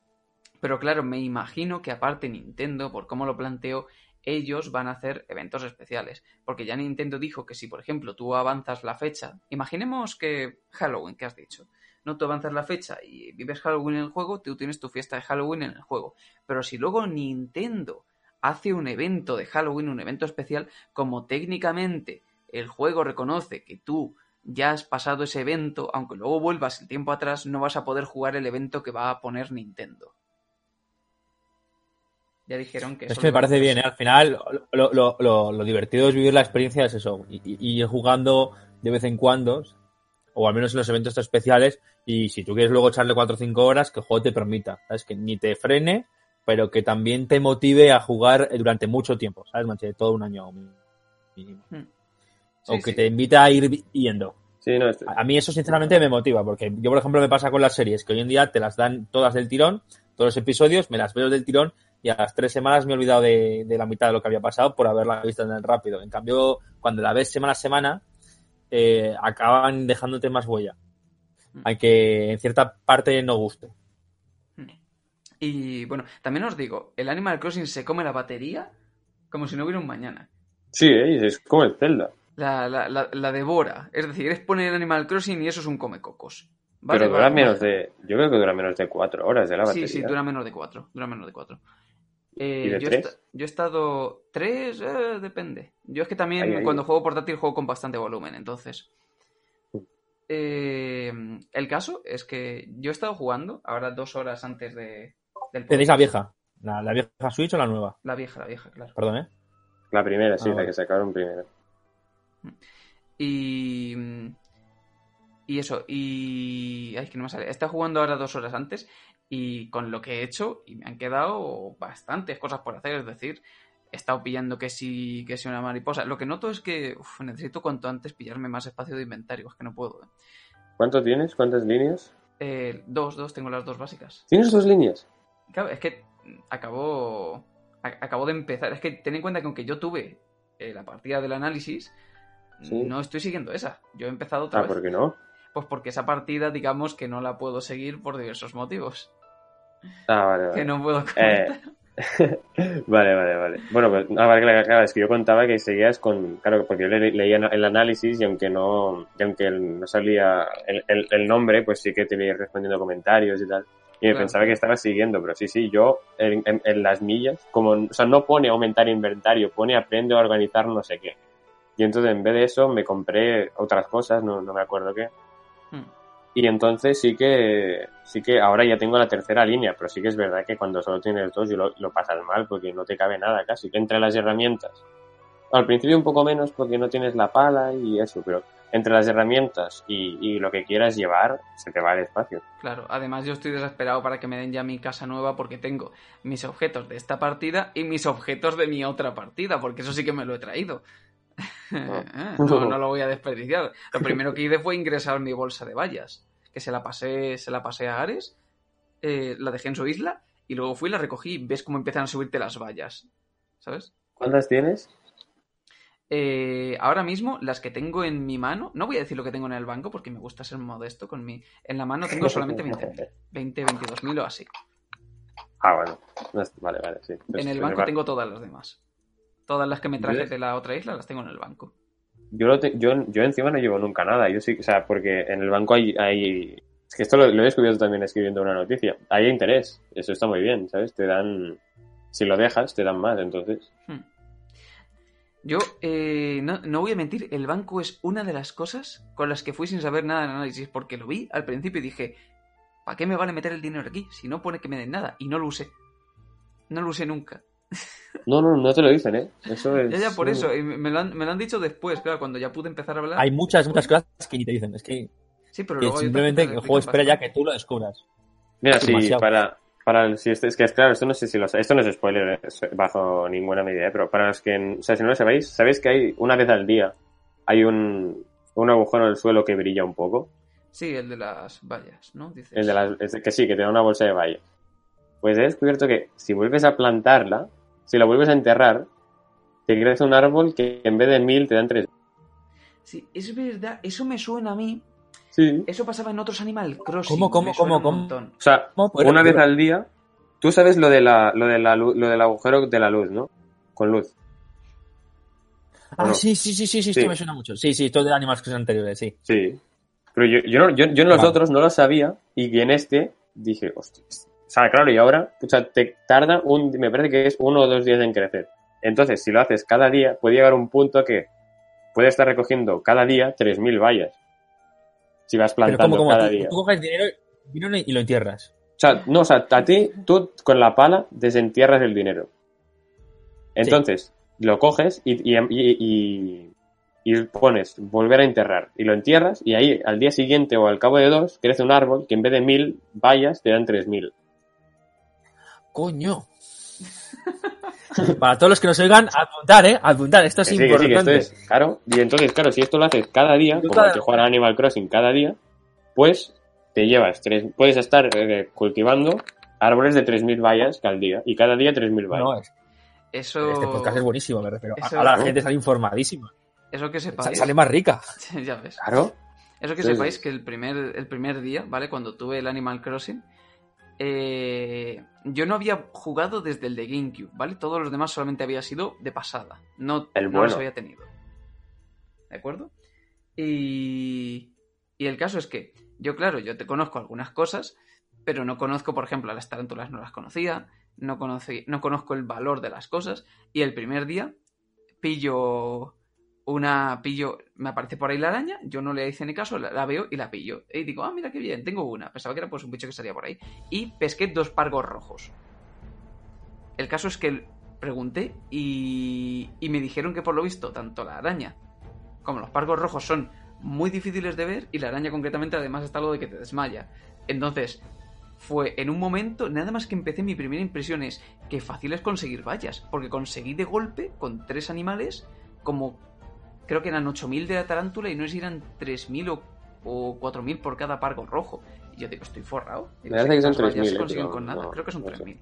Pero claro, me imagino que aparte Nintendo, por cómo lo planteo, ellos van a hacer eventos especiales. Porque ya Nintendo dijo que si, por ejemplo, tú avanzas la fecha, imaginemos que Halloween, que has dicho, no tú avanzas la fecha y vives Halloween en el juego, tú tienes tu fiesta de Halloween en el juego. Pero si luego Nintendo hace un evento de Halloween, un evento especial, como técnicamente el juego reconoce que tú ya has pasado ese evento, aunque luego vuelvas el tiempo atrás, no vas a poder jugar el evento que va a poner Nintendo. Ya dijeron que Es que me parece bien, ¿eh? Al final, lo, lo- lo- lo divertido es vivir la experiencia, es eso. Y, y- y ir jugando de vez en cuando, o al menos en los eventos especiales. Y si tú quieres luego echarle 4 o 5 horas, que el juego te permita. ¿Sabes? Que ni te frene, pero que también te motive a jugar durante mucho tiempo. ¿Sabes? Manche, todo un año mínimo. Hmm. o Sí, que sí. te invita a ir yendo. Sí, no, esto- A a mí eso sinceramente me motiva, porque yo, por ejemplo, me pasa con las series, que hoy en día te las dan todas del tirón, todos los episodios, me las veo del tirón y a las tres semanas me he olvidado de, de la mitad de lo que había pasado por haberla visto tan rápido. En cambio, cuando la ves semana a semana, eh, acaban dejándote más huella. Mm. Aunque en cierta parte no guste. Y bueno, también os digo, el Animal Crossing se come la batería como si no hubiera un mañana. sí, ¿eh? es como el Zelda. La, la, la, la devora. Es decir, es poner el Animal Crossing y eso es un come cocos. Vale, pero dura vale, menos vale. de... Yo creo que dura menos de cuatro horas de la batería. Sí, sí, dura menos de cuatro. Dura menos de cuatro. Eh, ¿Y de yo, tres? esta- yo he estado. ¿Tres? Eh, depende. Yo es que también Ahí, ahí. cuando juego portátil juego con bastante volumen, entonces. Mm. Eh, el caso es que yo he estado jugando, ahora dos horas antes de, del ¿Tenéis la vieja? ¿La, la vieja Switch o la nueva? La vieja, la vieja, claro. Perdón, ¿eh? La primera, sí, Ah, la que sacaron primero. Y. Y eso, y. Ay, que no me sale. He estado jugando ahora dos horas antes y con lo que he hecho, y me han quedado bastantes cosas por hacer. Es decir, he estado pillando que sí, que sí una mariposa. Lo que noto es que uf, necesito cuanto antes pillarme más espacio de inventario, es que no puedo. ¿eh? ¿Cuánto tienes? ¿Cuántas líneas? Eh, dos, dos, tengo las dos básicas. ¿Tienes dos líneas? Claro, es que acabó. Acabó de empezar. Es que ten en cuenta que aunque yo tuve eh, la partida del análisis, Sí. no estoy siguiendo esa. Yo he empezado otra Ah, vez. ¿por qué no? Pues porque esa partida, digamos que no la puedo seguir por diversos motivos. Ah, vale, vale. Que no puedo Eh, comentar. *laughs* vale, vale, vale. Bueno, pues, ah, vale, claro, es que yo contaba que seguías con, claro, porque yo le- leía el análisis y aunque no, y aunque no salía el, el- el nombre, pues sí que te iba respondiendo comentarios y tal. Y Claro. pensaba que estabas siguiendo, pero sí, sí, yo en, en- en las millas, como, o sea, no pone aumentar inventario, pone aprende a organizar no sé qué. Y entonces en vez de eso me compré otras cosas, no, no me acuerdo qué. Y entonces sí que, sí que ahora ya tengo la tercera línea, pero sí que es verdad que cuando solo tienes dos y lo, lo pasas mal porque no te cabe nada casi. Entre las herramientas. Al principio un poco menos porque no tienes la pala y eso, pero entre las herramientas y, y lo que quieras llevar, se te va el espacio. Claro, además yo estoy desesperado para que me den ya mi casa nueva porque tengo mis objetos de esta partida y mis objetos de mi otra partida, porque eso sí que me lo he traído. *laughs* no, no *laughs* lo voy a desperdiciar. Lo primero que hice fue ingresar mi bolsa de vallas, que se la pasé, se la pasé a Ares, eh, la dejé en su isla y luego fui y la recogí y ves cómo empiezan a subirte las vallas. ¿Sabes? ¿Cuántas tienes? Eh, ahora mismo, las que tengo en mi mano, no voy a decir lo que tengo en el banco porque me gusta ser modesto con mi. En la mano tengo solamente 20.000, 20, 22.000 o así. Ah, bueno. Vale, vale, sí. Pues- en el pues banco vale. tengo todas las demás. Todas las que me traje de la otra isla las tengo en el banco. Yo, lo te- yo, yo encima no llevo nunca nada. Yo sí, o sea, porque en el banco hay, hay es que esto lo, lo he descubierto también escribiendo una noticia. Hay interés. Eso está muy bien, ¿sabes? Te dan, si lo dejas, te dan más, entonces. Hmm. Yo eh, no, no voy a mentir, el banco es una de las cosas con las que fui sin saber nada del análisis, porque lo vi al principio y dije, ¿para qué me vale meter el dinero aquí si no pone que me den nada? Y no lo usé. No lo usé nunca. No, no, no te lo dicen, ¿eh? Eso es... Ya, ya, por eso. y me, lo han, me lo han dicho después, claro, cuando ya pude empezar a hablar. Hay muchas, muchas cosas que ni te dicen. Es que, sí, pero que luego simplemente el juego espera ya que tú lo descubras. Mira, sí, Demasiado. para, para el- si este- es que es claro, esto no sé si lo esto no es spoiler es bajo ninguna medida, ¿eh? pero para los que, o sea, si no lo sabéis, sabéis que hay una vez al día hay un, un agujero en el suelo que brilla un poco, Sí, el de las vallas, ¿no? Dices. el de las, es- que sí, que te da una bolsa de vallas. Pues he descubierto que si vuelves a plantarla, si la vuelves a enterrar, te crece un árbol que en vez de mil te dan tres. Sí, es verdad, eso me suena a mí. Sí. Eso pasaba en otros Animal Crossing. ¿Cómo, cómo, cómo, un cómo? O sea, ¿Cómo? Una vez al día, tú sabes lo de la, lo de la luz, lo del agujero de la luz, ¿no? Con luz. Ah, no? sí, sí, sí, sí, sí, esto me suena mucho. Sí, sí, todo de Animals Crossing anteriores, sí. Sí. Pero yo, yo, no, yo, yo en los Vale. otros no lo sabía y en este dije, hostia. O sea, claro, y ahora, o sea, te tarda un, me parece que es uno o dos días en crecer. Entonces, si lo haces cada día, puede llegar a un punto que puede estar recogiendo cada día 3.000 vallas. Si vas Pero plantando como, como cada tú, día. tú coges dinero, dinero y lo entierras. O sea, no, o sea, a ti, tú con la pala desentierras el dinero. Entonces, lo coges y, y, y- y- y pones volver a enterrar. Y lo entierras y ahí al día siguiente o al cabo de dos crece un árbol que en vez de mil vallas te dan tres mil. ¡Coño! Para todos los que nos oigan, apuntar, ¿eh? Apuntar, esto es Que sí, que sí, que importante. esto es claro. Y entonces, claro, si esto lo haces cada día, como hay que jugar a Animal Crossing cada día, pues te llevas tres, puedes estar eh, cultivando árboles de 3.000 vallas al día. Y cada día 3.000 vallas. No, es- Eso. este podcast es buenísimo, me refiero. Eso- Ahora la gente sale informadísima. Eso que sepáis. Sale más rica. *laughs* ya ves. Claro. Eso que sepáis que el primer, el primer día, ¿vale? Cuando tuve el Animal Crossing, eh, yo no había jugado desde el de GameCube, ¿vale? Todos los demás solamente había sido de pasada. No, El no los había tenido. ¿De acuerdo? Y, y el caso es que yo, claro, yo te conozco algunas cosas, pero no conozco, por ejemplo, a las tarántulas no las conocía, no, conocí, no conozco el valor de las cosas, y el primer día pillo una pillo, me aparece por ahí la araña, yo no le hice ni caso, la, veo y la pillo. Y digo, ah, mira qué bien, tengo una. Pensaba que era pues un bicho que salía por ahí. Y pesqué dos pargos rojos. El caso es que pregunté y, y me dijeron que por lo visto tanto la araña como los pargos rojos son muy difíciles de ver y la araña concretamente además está lo de que te desmaya. Entonces, fue en un momento, nada más que empecé, mi primera impresión es que fácil es conseguir vallas, porque conseguí de golpe con tres animales como creo que eran 8.000 de la tarántula y no sé si eran 3.000 o, o 4.000 por cada pargo rojo. Y yo digo, estoy forrado. Digo, Me parece que son estas vallas 3.000, se eh, con nada. no- creo que son no sé. 3.000.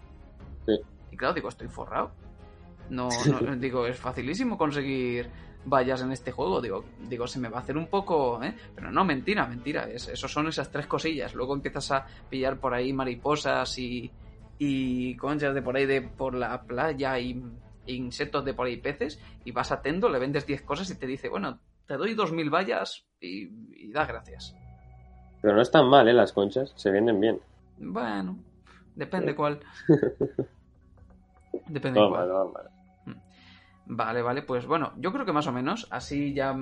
Sí. Y claro, digo, estoy forrado. No, no, digo, es facilísimo conseguir vallas en este juego. Digo, digo, se me va a hacer un poco, ¿eh? Pero no, mentira, mentira. Es, esos son esas tres cosillas. Luego empiezas a pillar por ahí mariposas y, y conchas de por ahí de por la playa y insectos de por ahí peces y vas a Tendo, le vendes 10 cosas y te dice, bueno, te doy 2.000 vallas y, y da gracias. Pero no están mal, ¿eh? Las conchas. Se venden bien. Bueno, depende cuál. *laughs* Depende No cuál. no mal. Vale, vale, pues bueno, yo creo que más o menos así ya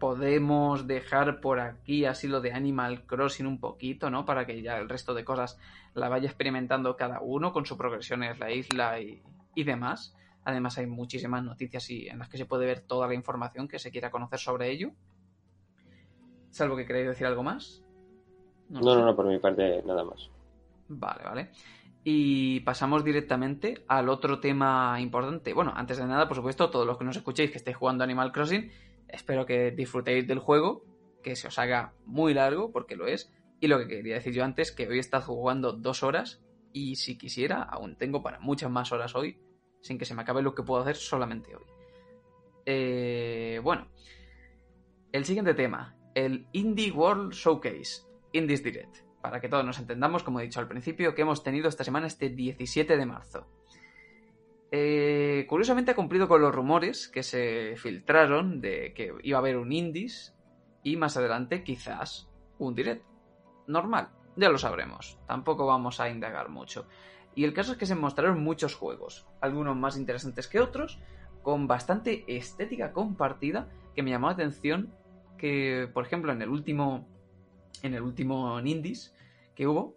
podemos dejar por aquí así lo de Animal Crossing un poquito, ¿no? Para que ya el resto de cosas la vaya experimentando cada uno con su progresión en la isla y, y demás. Además hay muchísimas noticias y en las que se puede ver toda la información que se quiera conocer sobre ello. Salvo que queráis decir algo más. No, no, no, por mi parte nada más. Vale, vale. Y pasamos directamente al otro tema importante. Bueno, antes de nada, por supuesto, todos los que nos escuchéis que estéis jugando Animal Crossing, espero que disfrutéis del juego, que se os haga muy largo, porque lo es. Y lo que quería decir yo antes, que hoy he estado jugando dos horas y si quisiera, aún tengo para muchas más horas hoy, sin que se me acabe lo que puedo hacer solamente hoy. Eh, bueno, el siguiente tema, el Indie World Showcase, Indies Direct. Para que todos nos entendamos, como he dicho al principio, que hemos tenido esta semana este 17 de marzo. Eh, curiosamente ha cumplido con los rumores que se filtraron de que iba a haber un Indies y más adelante quizás un Direct. Normal, ya lo sabremos. Tampoco vamos a indagar mucho. Y el caso es que se mostraron muchos juegos, algunos más interesantes que otros, con bastante estética compartida que me llamó la atención que, por ejemplo, en el último en el último Indies que hubo,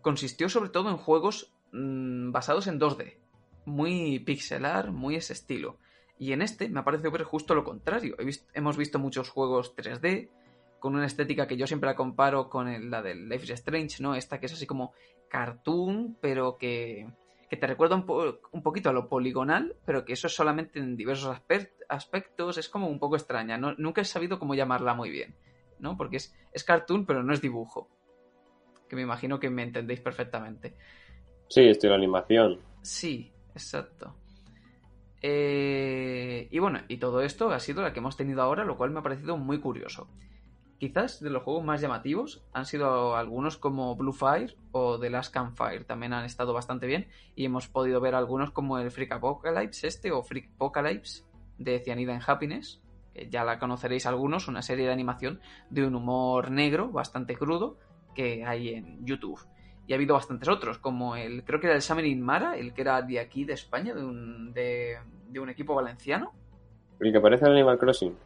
consistió sobre todo en juegos mmm, basados en 2D, muy pixelar, muy ese estilo. Y en este me ha parecido ver justo lo contrario. Hemos visto muchos juegos 3D, con una estética que yo siempre la comparo con el, la del Life is Strange, ¿no? Esta que es así como cartoon, pero que, que te recuerda un, po un, poquito a lo poligonal, pero que eso es solamente en diversos aspectos, es como un poco extraña, ¿no? nunca he sabido cómo llamarla muy bien, ¿no? Porque es, es cartoon, pero no es dibujo. Que me imagino que me entendéis perfectamente. Sí, estilo animación. Sí, exacto. Eh, y bueno, y todo esto ha sido la que hemos tenido ahora, lo cual me ha parecido muy curioso. Quizás de los juegos más llamativos han sido algunos como Blue Fire o The Last Campfire, también han estado bastante bien y hemos podido ver algunos como el Freak Apocalypse este o Freak Apocalypse de Cyanida en Happiness, que ya la conoceréis algunos, una serie de animación de un humor negro bastante crudo que hay en YouTube. Y ha habido bastantes otros, como el, creo que era el Summer in Mara, el que era de aquí, de España, de un, de, de un equipo valenciano. ¿El que aparece en Animal Crossing?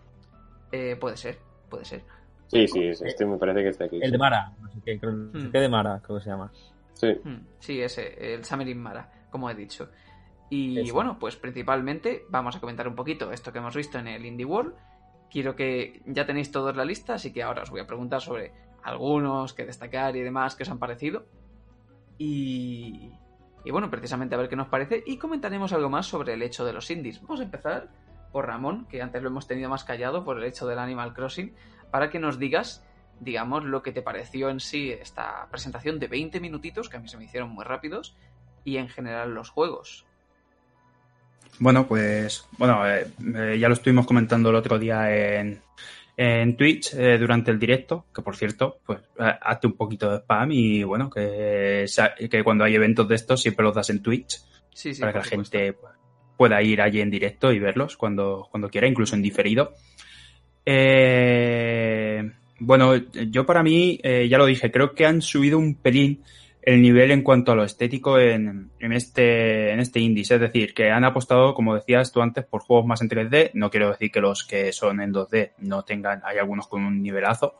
Eh, puede ser, puede ser. Sí, sí, este me parece que está aquí. El sí. de Mara, no sé qué, creo, no sé Hmm. qué de Mara, creo que se llama. Sí. Hmm, Sí, ese, el Summer in Mara, como he dicho. Y Eso. bueno, pues principalmente vamos a comentar un poquito esto que hemos visto en el Indie World. Quiero que ya tenéis todos la lista, así que ahora os voy a preguntar sobre algunos que destacar y demás que os han parecido. Y, y bueno, precisamente a ver qué nos parece y comentaremos algo más sobre el hecho de los indies. Vamos a empezar por Ramón, que antes lo hemos tenido más callado por el hecho del Animal Crossing, para que nos digas, digamos, lo que te pareció en sí esta presentación de 20 minutitos, que a mí se me hicieron muy rápidos, y en general los juegos. Bueno, pues bueno, eh, eh, ya lo estuvimos comentando el otro día en, en Twitch eh, durante el directo, que por cierto, pues hazte un poquito de spam y bueno, que, que cuando hay eventos de estos siempre los das en Twitch Sí, sí, para que la gente pues, pueda ir allí en directo y verlos cuando, cuando quiera, incluso en diferido. Eh, bueno, yo para mí, eh, ya lo dije, creo que han subido un pelín el nivel en cuanto a lo estético en, este, en este índice. Es decir, que han apostado, como decías tú antes, por juegos más en 3D. No quiero decir que los que son en 2D no tengan, hay algunos con un nivelazo,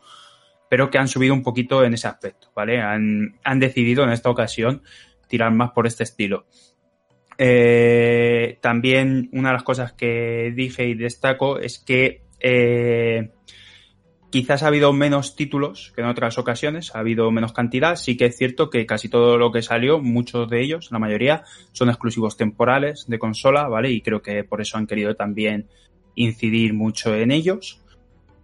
pero que han subido un poquito en ese aspecto, ¿vale? Han, han decidido en esta ocasión tirar más por este estilo. Eh, también una de las cosas que dije y destaco es que eh, quizás ha habido menos títulos que en otras ocasiones, ha habido menos cantidad. Sí que es cierto que casi todo lo que salió, muchos de ellos, la mayoría, son exclusivos temporales de consola, ¿vale? Y creo que por eso han querido también incidir mucho en ellos.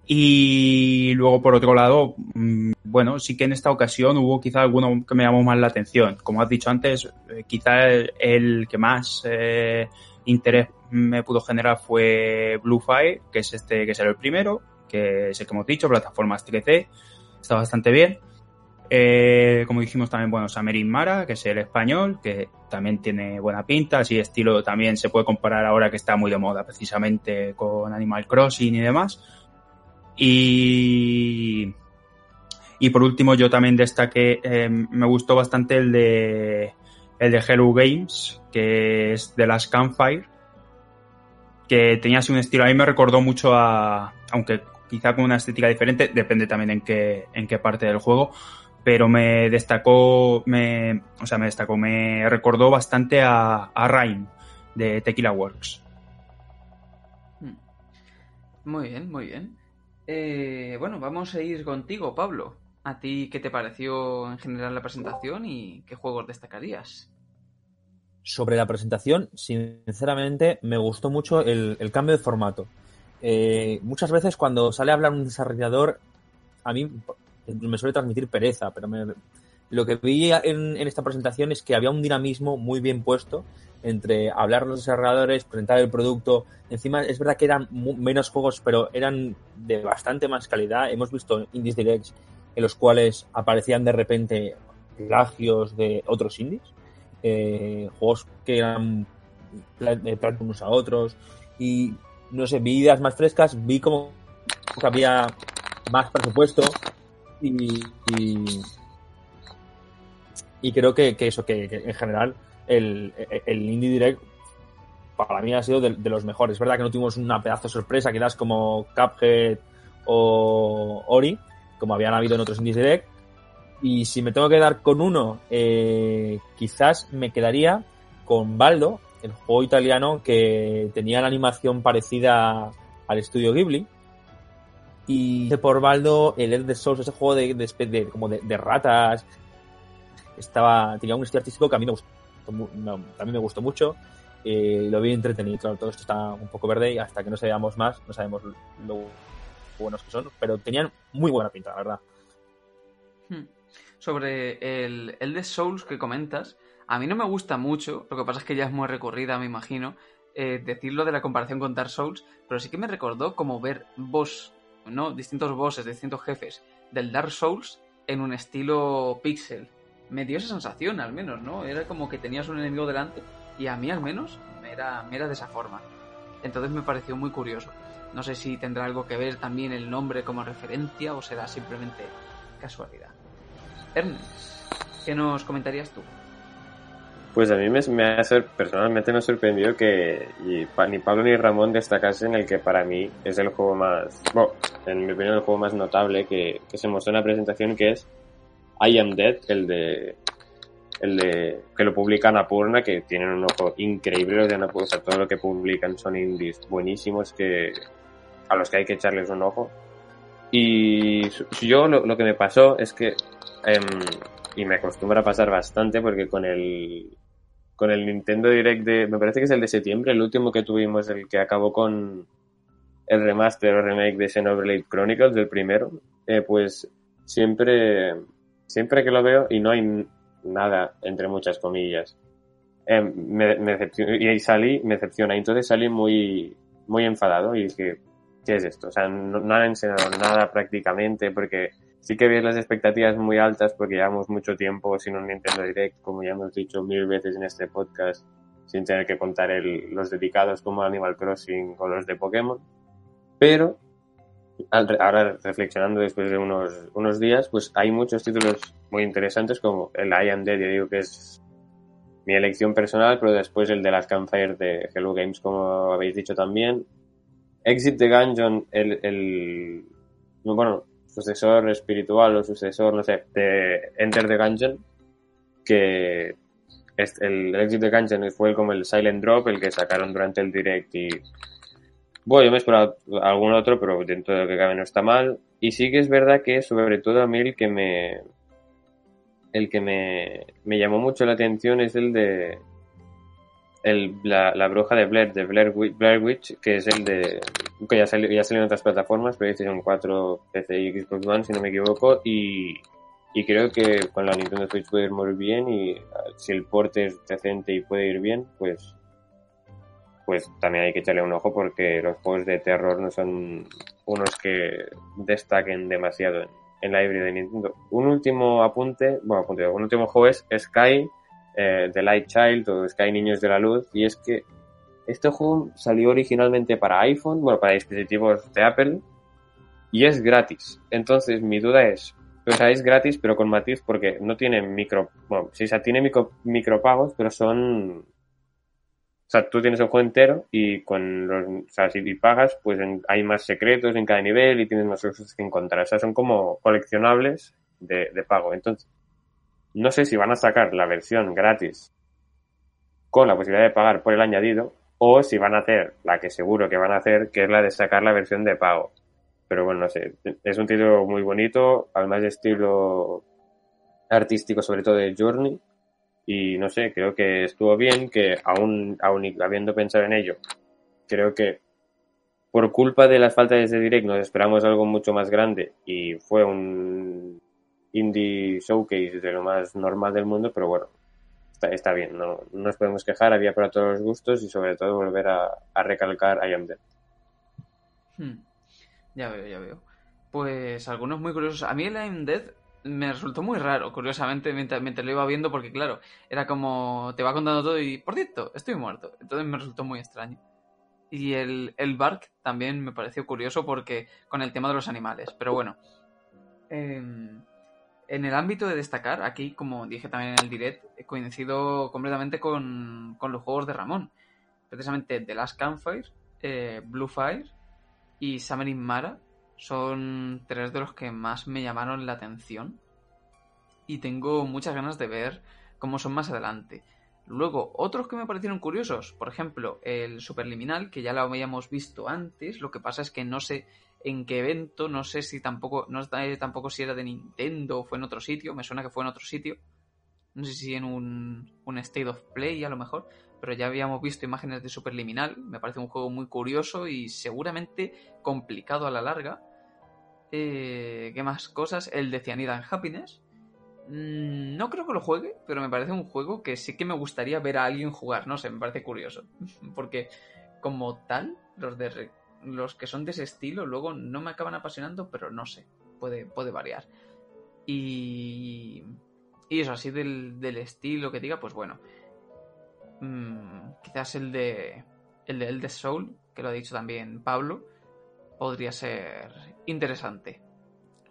Y luego, por otro lado, mm, bueno, sí que en esta ocasión hubo quizá alguno que me llamó más la atención. Como has dicho antes, eh, quizá el, que más eh, interés me pudo generar fue Blue Fire, que es este que será el primero, que es el que hemos dicho, plataformas 3D, está bastante bien. Eh, como dijimos también, bueno, Samerin Mara, que es el español, que también tiene buena pinta, así estilo también se puede comparar ahora que está muy de moda precisamente con Animal Crossing y demás. Y, y por último yo también destaqué, eh, me gustó bastante el de el de Hello Games, que es de las Campfire, que tenía así un estilo, a mí me recordó mucho a, aunque quizá con una estética diferente, depende también en qué, en qué parte del juego, pero me destacó, me, o sea, me destacó, me recordó bastante a, a Rhyme de Tequila Works. Hmm. Muy bien, muy bien. Eh, bueno, vamos a ir contigo, Pablo. ¿A ti qué te pareció en general la presentación y qué juegos destacarías? Sobre la presentación, sinceramente, me gustó mucho el, el cambio de formato. Eh, muchas veces cuando sale a hablar un desarrollador, a mí me suele transmitir pereza, pero me- lo que vi en, en esta presentación es que había un dinamismo muy bien puesto entre hablar los desarrolladores, presentar el producto. Encima, es verdad que eran menos juegos, pero eran de bastante más calidad. Hemos visto indies directs en los cuales aparecían de repente plagios de otros indies, eh, juegos que eran de unos a otros y no sé, vi ideas más frescas, vi como que había más presupuesto y, y, creo que, que eso, que, en general el, el Indie Direct para mí ha sido de, los mejores. Es verdad que no tuvimos una pedazo de sorpresa, quizás como Cuphead o Ori, como habían habido en otros Indies Direct. Y si me tengo que quedar con uno, eh, quizás me quedaría con Baldo, el juego italiano que tenía la animación parecida al estudio Ghibli. Y por Baldo, el Elder Souls, ese juego de, de, de como de, de, ratas, estaba tenía un estilo artístico que a mí me gustó, no, también me gustó mucho. Eh, lo vi entretenido. Claro, todo esto está un poco verde y hasta que no sabemos más, no sabemos lo buenos que son, pero tenían muy buena pinta, la verdad. Hmm. Sobre el, el de Souls que comentas, a mí no me gusta mucho, lo que pasa es que ya es muy recurrida, me imagino, eh, decirlo de la comparación con Dark Souls, pero sí que me recordó como ver boss, ¿no? Distintos bosses, distintos jefes del Dark Souls en un estilo pixel. Me dio esa sensación, al menos, ¿no? Era como que tenías un enemigo delante y a mí, al menos, me era, me era de esa forma. Entonces me pareció muy curioso. No sé si tendrá algo que ver también el nombre como referencia o será simplemente casualidad. Ernest, ¿qué nos comentarías tú? Pues a mí me, me ha, personalmente me ha sorprendido que ni Pablo ni Ramón destacasen el que para mí es el juego más, bueno, en mi opinión el juego más notable que, que se mostró en la presentación que es I Am Dead, el de el de que lo publica Anapurna, que tienen un ojo increíble los de Anapurna, o sea, todo lo que publican son indies buenísimos que a los que hay que echarles un ojo. Y yo lo, lo que me pasó es que, eh, y me acostumbra a pasar bastante porque con el, con el Nintendo Direct de, me parece que es el de septiembre, el último que tuvimos, el que acabó con el remaster o remake de Xenoblade Chronicles, del primero, eh, pues siempre, siempre que lo veo y no hay nada, entre muchas comillas, eh, me, me y salí, me decepciona, entonces salí muy, muy enfadado y dije, ¿qué es esto? O sea, no, han enseñado nada prácticamente porque sí que ves las expectativas muy altas porque llevamos mucho tiempo sin un Nintendo Direct, como ya hemos dicho mil veces en este podcast, sin tener que contar el, los dedicados como Animal Crossing o los de Pokémon. Pero ahora reflexionando después de unos, unos días, pues hay muchos títulos muy interesantes como el I Am Dead, yo digo que es mi elección personal, pero después el de las Campfire de Hello Games, como habéis dicho también. Exit the Gungeon, el, el bueno, sucesor espiritual o sucesor, no sé, de Enter the Gungeon, que es el Exit the Gungeon fue como el Silent Drop, el que sacaron durante el direct y bueno, yo me he esperado algún otro, pero dentro de lo que cabe no está mal. Y sí que es verdad que sobre todo a mí el que me el que me, me llamó mucho la atención es el de el, la, la, bruja de Blair, de Blair Blair Witch, que es el de que ya salió, ya salió en otras plataformas, PlayStation 4, PC y Xbox One, si no me equivoco, y, y creo que con la Nintendo Switch puede ir muy bien y si el porte es decente y puede ir bien, pues pues también hay que echarle un ojo porque los juegos de terror no son unos que destaquen demasiado en, en la híbrida de Nintendo. Un último apunte, bueno, apunte, un último juego es Sky, eh, The Light Child o Sky Niños de la Luz, y es que este juego salió originalmente para iPhone, bueno, para dispositivos de Apple, y es gratis. Entonces, mi duda es, o sea, es gratis, pero con matiz porque no tiene micro, bueno, sí, o sea, tiene micro, micropagos, pero son o sea, tú tienes el juego entero y con los, o sea, si pagas, pues hay más secretos en cada nivel y tienes más cosas que encontrar. O sea, son como coleccionables de, de pago. Entonces, no sé si van a sacar la versión gratis con la posibilidad de pagar por el añadido o si van a hacer la que seguro que van a hacer, que es la de sacar la versión de pago. Pero bueno, no sé, es un título muy bonito, además de estilo artístico, sobre todo de Journey y no sé, creo que estuvo bien, que aún, aún habiendo pensado en ello, creo que por culpa de las faltas de direct nos esperamos algo mucho más grande y fue un indie showcase de lo más normal del mundo, pero bueno, está, bien, no, no nos podemos quejar, había para todos los gustos y sobre todo volver a, recalcar I Am Dead. Ya veo, ya veo. Pues algunos muy curiosos. A mí el I Am Dead me resultó muy raro, curiosamente, mientras, mientras, lo iba viendo, porque claro, era como te va contando todo y, por cierto, estoy muerto. Entonces me resultó muy extraño. Y el, el Bark también me pareció curioso porque con el tema de los animales. Pero bueno, eh, en el ámbito de destacar, aquí, como dije también en el direct, coincido completamente con, con los juegos de Ramón. precisamente The Last Campfire, eh, Blue Fire y Summer in Mara son tres de los que más me llamaron la atención y tengo muchas ganas de ver cómo son más adelante. Luego, otros que me parecieron curiosos, por ejemplo, el Superliminal, que ya lo habíamos visto antes, lo que pasa es que no sé en qué evento, no sé si tampoco, no sé tampoco si era de Nintendo o fue en otro sitio, me suena que fue en otro sitio, no sé si en un, un State of Play a lo mejor, pero ya habíamos visto imágenes de Superliminal, me parece un juego muy curioso y seguramente complicado a la larga. Eh, ¿Qué más cosas? El de Cyanide and Happiness, Mm, no creo que lo juegue, pero me parece un juego que sí que me gustaría ver a alguien jugar, no sé, me parece curioso. *laughs* Porque como tal, los de los que son de ese estilo luego no me acaban apasionando, pero no sé, puede, puede variar. Y, y eso, así del, del estilo que diga, pues bueno. Mm, quizás el de el de El Soul, que lo ha dicho también Pablo, podría ser interesante.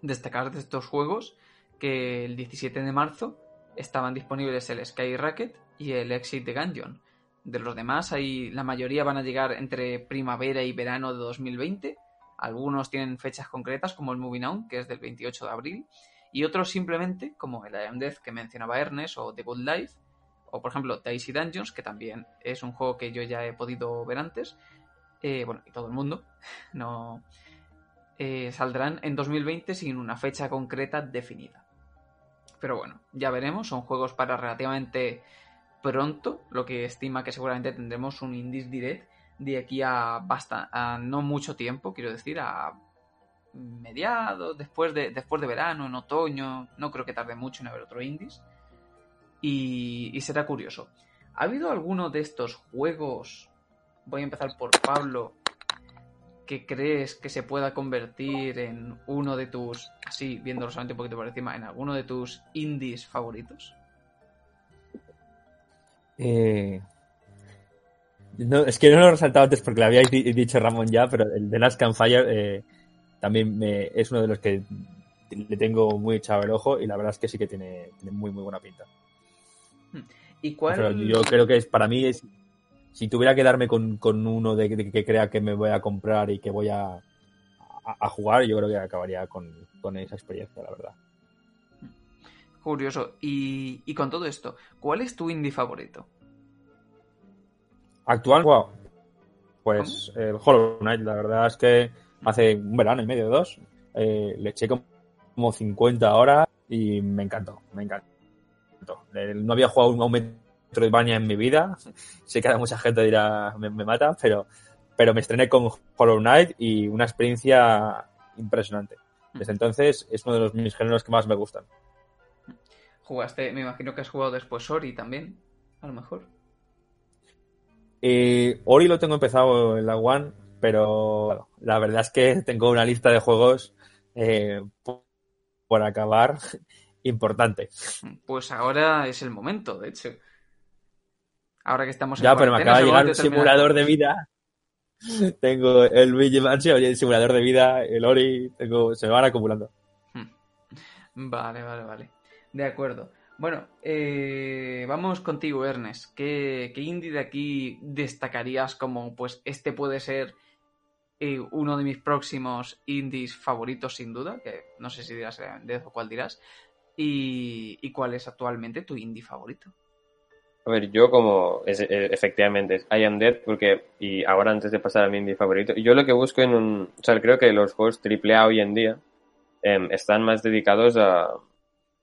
Destacar de estos juegos que el 17 de marzo estaban disponibles el Sky Racket y el Exit de Gungeon. De los demás, hay, la mayoría van a llegar entre primavera y verano de 2020. Algunos tienen fechas concretas, como el Moving On, que es del 28 de abril. Y otros simplemente, como el I Death que mencionaba Ernest, o The Good Life, o por ejemplo Daisy Dungeons, que también es un juego que yo ya he podido ver antes. Eh, bueno, y todo el mundo. *laughs* no eh, saldrán en 2020 sin una fecha concreta definida. Pero bueno, ya veremos. Son juegos para relativamente pronto, lo que estima que seguramente tendremos un Indies Direct de aquí a, basta, a no mucho tiempo, quiero decir, a mediados, después de, después de verano, en otoño. No creo que tarde mucho en haber otro Indies. Y, y será curioso. ¿Ha habido alguno de estos juegos? Voy a empezar por Pablo que crees que se pueda convertir en uno de tus, así viéndolo solamente un poquito por encima, en alguno de tus indies favoritos? Eh, no, es que no lo he resaltado antes porque lo habíais dicho Ramón ya, pero el de Last Campfire eh, también me, es uno de los que le tengo muy echado el ojo y la verdad es que sí que tiene, muy muy buena pinta. ¿Y cuál? yo creo que es para mí es si tuviera que darme con, uno de, que crea que me voy a comprar y que voy a, a, jugar, yo creo que acabaría con, esa experiencia, la verdad. Curioso. Y, con todo esto, ¿cuál es tu indie favorito? Actual, wow. Pues el Hollow Knight, la verdad es que hace un verano y medio, dos, eh, le eché como 50 horas y me encantó, me encantó. No había jugado un Metroidvania en mi vida. *laughs* Sé que mucha gente dirá, me, mata, pero, pero me estrené con Hollow Knight y una experiencia impresionante. Desde entonces es uno de los mis géneros que más me gustan. Jugaste, me imagino que has jugado después Ori también, a lo mejor. Eh, Ori lo tengo empezado en la One, pero la verdad es que tengo una lista de juegos eh, por acabar *laughs* importante. Pues ahora es el momento, de hecho. Ahora que estamos en Ya, pero me acaba de llegar un simulador de vida. *laughs* Tengo el Luigi Mansion, el simulador de vida, el Ori, tengo, se me van acumulando. Hmm. Vale, vale, vale. De acuerdo. Bueno, eh, vamos contigo, Ernest. ¿Qué, indie de aquí destacarías como, pues, este puede ser eh, uno de mis próximos indies favoritos, sin duda? Que no sé si dirás de o cuál dirás. Y, ¿Y cuál es actualmente tu indie favorito? A ver, yo como es, eh, efectivamente I am dead porque y ahora antes de pasar a mi indie favorito, yo lo que busco en un, o sea, creo que los juegos AAA hoy en día em, están más dedicados a,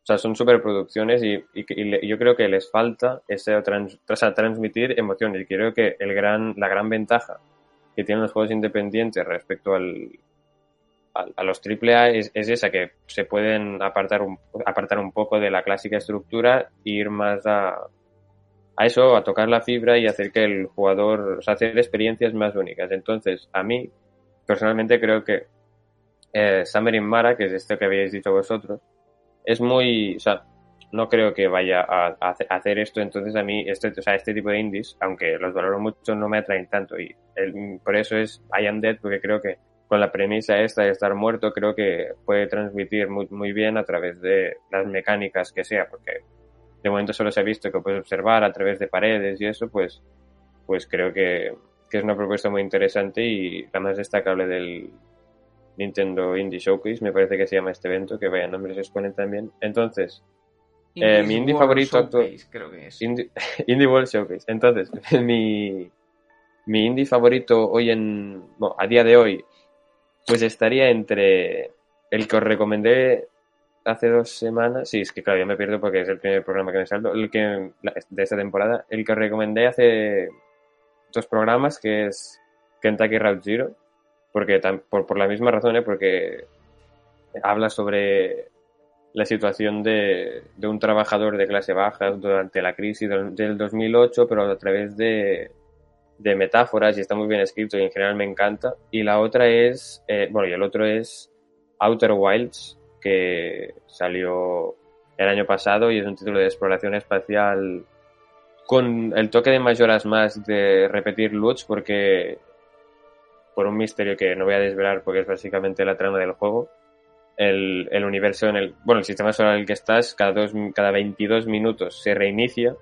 o sea, son superproducciones y, y, yo creo que les falta ese trans, transmitir emociones y creo que el gran, la gran ventaja que tienen los juegos independientes respecto al, a, los AAA es, es, esa, que se pueden apartar un, apartar un poco de la clásica estructura e ir más a, a eso, a tocar la fibra y hacer que el jugador, o sea, hacer experiencias más únicas. Entonces, a mí, personalmente creo que eh, Summer in Mara, que es este que habéis dicho vosotros, es muy, o sea, no creo que vaya a, hacer esto, entonces a mí, este, o sea, este tipo de indies, aunque los valoro mucho, no me atraen tanto. Y por eso es I Am Dead, porque creo que con la premisa esta de estar muerto, creo que puede transmitir muy, muy bien a través de las mecánicas que sea, porque de momento solo se ha visto que puedes observar a través de paredes y eso, pues pues creo que, que es una propuesta muy interesante y la más destacable del Nintendo Indie Showcase, me parece que se llama este evento, que vaya nombres se exponen también. Entonces, eh, mi indie World favorito actual- creo que es. Indie, *laughs* Indie World Showcase. Entonces, *laughs* mi, mi indie favorito hoy en. Bueno, a día de hoy, pues estaría entre el que os recomendé hace dos semanas. Sí, es que claro, yo me pierdo porque es el primer programa que me salto. El que, de esta temporada. El que os recomendé hace dos programas, que es Kentucky Route Zero. Porque por, por la misma razón, ¿eh? porque habla sobre la situación de, de un trabajador de clase baja durante la crisis del, del 2008, pero a través de, de metáforas y está muy bien escrito y en general me encanta. Y la otra es, eh, bueno, y el otro es Outer Wilds, que salió el año pasado y es un título de exploración espacial con el toque de mayoras más de repetir loots porque por un misterio que no voy a desvelar porque es básicamente la trama del juego el, el universo en el bueno el sistema solar en el que estás cada dos cada 22 minutos se reinicia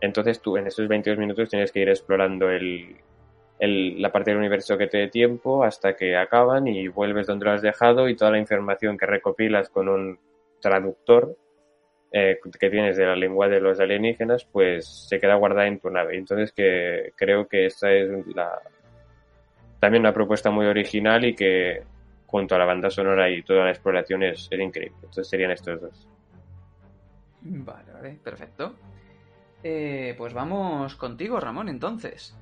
entonces tú en esos 22 minutos tienes que ir explorando el, el- la parte del universo que te dé tiempo hasta que acaban y vuelves donde lo has dejado y toda la información que recopilas con un traductor eh, que tienes de la lengua de los alienígenas pues se queda guardada en tu nave. Entonces que creo que esta es la también una propuesta muy original y que junto a la banda sonora y toda la exploración es, es increíble entonces serían estos dos Vale, vale, perfecto. Eh, pues vamos contigo, Ramón, entonces.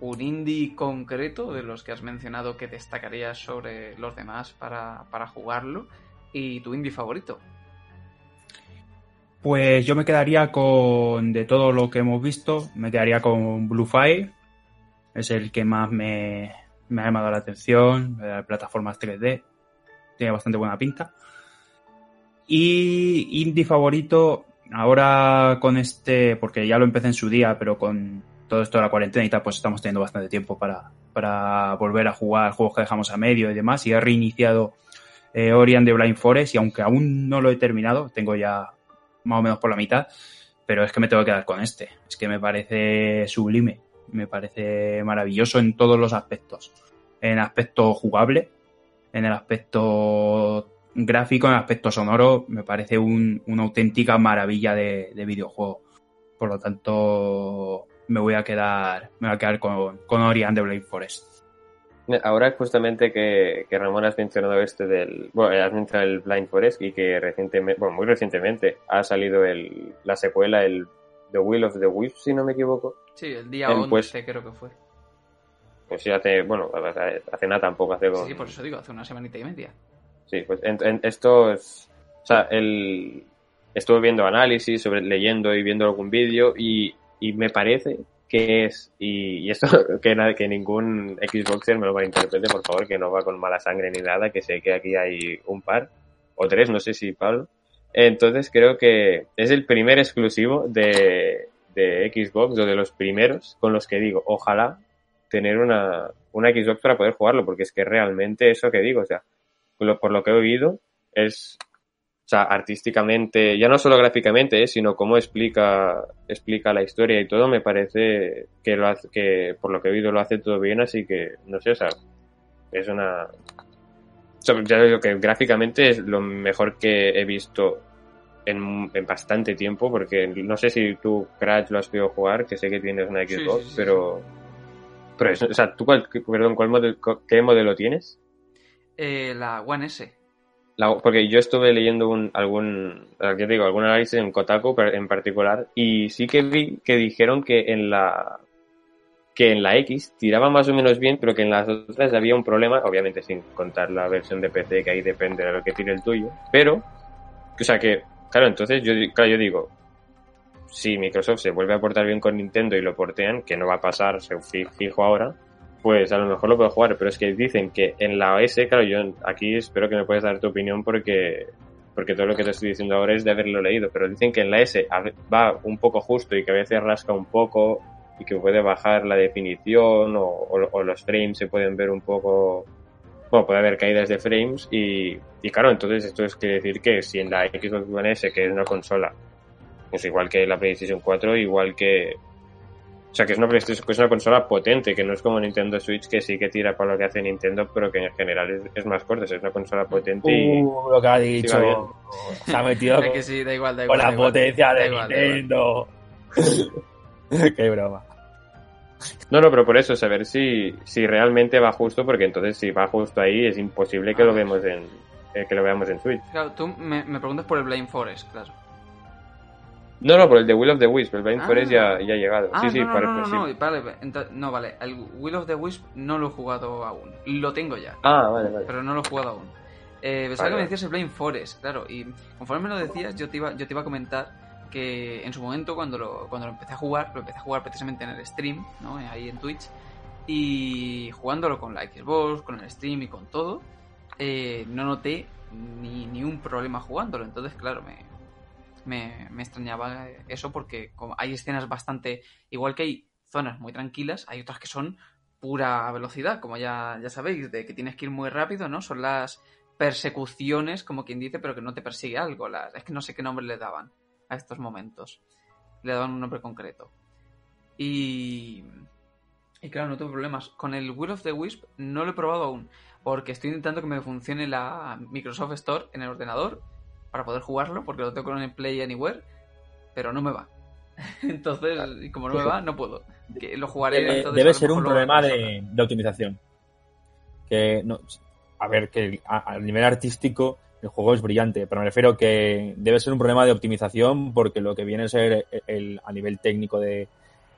Un indie concreto de los que has mencionado que destacarías sobre los demás para, para jugarlo. Y tu indie favorito. Pues yo me quedaría con, de todo lo que hemos visto, me quedaría con Blue Fire. Es el que más me, me ha llamado la atención, eh, plataformas 3D. Tiene bastante buena pinta. Y indie favorito, ahora con este, porque ya lo empecé en su día, pero con todo esto de la cuarentena y tal, pues estamos teniendo bastante tiempo para, para volver a jugar juegos que dejamos a medio y demás. Y he reiniciado eh, Ori and the Blind Forest y aunque aún no lo he terminado, tengo ya más o menos por la mitad, pero es que me tengo que quedar con este. Es que me parece sublime, me parece maravilloso en todos los aspectos. En aspecto jugable, en el aspecto gráfico, en el aspecto sonoro, me parece un- una auténtica maravilla de, de videojuego. Por lo tanto, me voy a quedar, me voy a quedar con, con Ori and the Blind Forest. Ahora justamente que, que Ramón has mencionado este del, bueno, has mencionado el Blind Forest y que recientemente, bueno, muy recientemente ha salido el, la secuela, el The Will of the Wisp, si no me equivoco. Sí, el día Eh, 11 pues- creo que fue. Pues sí, hace, bueno, hace nada tampoco, hace Sí, como- sí, por eso digo, hace una semanita y media. Sí, pues en, en esto es, o sea, el, estuve viendo análisis, sobre, leyendo y viendo algún vídeo y, y me parece que es, y, y esto *laughs* que, que ningún Xboxer me lo malinterprete, por favor, que no va con mala sangre ni nada, que sé que aquí hay un par, o tres, no sé si Pablo. Entonces creo que es el primer exclusivo de, de Xbox, o de los primeros, con los que digo, ojalá tener una, una Xbox para poder jugarlo, porque es que realmente eso que digo, o sea, lo- por lo que he oído, es, o sea, artísticamente, ya no solo gráficamente, eh, sino cómo explica, explica la historia y todo, me parece que lo hace, que por lo que he oído lo hace todo bien, así que, no sé, o sea, es una, ya digo que gráficamente es lo mejor que he visto en, en bastante tiempo, porque no sé si tú, Crash, lo has podido jugar, que sé que tienes una Xbox, sí, sí, pero, pero eso, o sea, ¿tú cuál, perdón, cuál modelo, qué modelo tienes? Eh, la One S. La- porque yo estuve leyendo un, algún, ya te digo, algún análisis en Kotaku en particular y sí que vi que dijeron que en la que en la X tiraba más o menos bien, pero que en las otras había un problema, obviamente sin contar la versión de PC que ahí depende de lo que tire el tuyo, pero o sea que claro, entonces yo claro, yo digo si Microsoft se vuelve a portar bien con Nintendo y lo portean, que no va a pasar, se fi- fijo ahora, pues a lo mejor lo puedo jugar, pero es que dicen que en la OS, claro, yo aquí espero que me puedas dar tu opinión porque porque todo lo que te estoy diciendo ahora es de haberlo leído, pero dicen que en la S va un poco justo y que a veces rasca un poco y que puede bajar la definición o, o- o los frames se pueden ver un poco, bueno, puede haber caídas de frames y, y claro, entonces esto es que decir que si en la Xbox One S, que es una consola, pues igual que la PlayStation 4, igual que O sea, que es una PlayStation, que es una consola potente, que no es como Nintendo Switch, que sí que tira por lo que hace Nintendo, pero que en general es, es más corta. Es una consola potente y... Uh, lo que ha dicho. Se ha metido *laughs* Es con, que sí, da igual, da con igual. la da igual. potencia Da de igual, da igual. Nintendo. *laughs* *laughs* Qué broma. No, no, pero por eso, saber si, si realmente va justo, porque entonces si va justo ahí es imposible que lo vemos en eh, que lo veamos en Switch. Claro, tú me, me preguntas por el Blame Forest, claro. No, no, por el de Will of the Wisp, el Blind Ah. Forest ya, ya ha llegado. Ah, sí, sí, no, no, para- no, no, no, vale, no, vale, el Will of the Wisp no lo he jugado aún, lo tengo ya, Ah, vale, vale. pero no lo he jugado aún. Eh, pensaba Vale, que me decías el Blame Forest, claro, y conforme me lo decías, yo te iba, yo te iba a comentar que en su momento cuando lo, cuando lo empecé a jugar, lo empecé a jugar precisamente en el stream, ¿no? Ahí en Twitch, y jugándolo con la Xbox, con el stream y con todo, eh, no noté ni, ni un problema jugándolo, entonces claro, me, me, me extrañaba eso porque hay escenas bastante, igual que hay zonas muy tranquilas, hay otras que son pura velocidad, como ya, ya sabéis, de que tienes que ir muy rápido, ¿no? Son las persecuciones, como quien dice, pero que no te persigue algo. Las, es que no sé qué nombre le daban a estos momentos. Le daban un nombre concreto. Y... Y claro, no tengo problemas. Con el Will of the Wisp no lo he probado aún, porque estoy intentando que me funcione la Microsoft Store en el ordenador para poder jugarlo, porque lo tengo con el Play Anywhere, pero no me va. *laughs* Entonces, y como no me va, no puedo. Que lo jugaré. Eh, entonces, debe ser un problema de, de optimización. Que no, a ver, que a, a nivel artístico el juego es brillante, pero me refiero que debe ser un problema de optimización porque lo que viene a ser el, a nivel técnico de,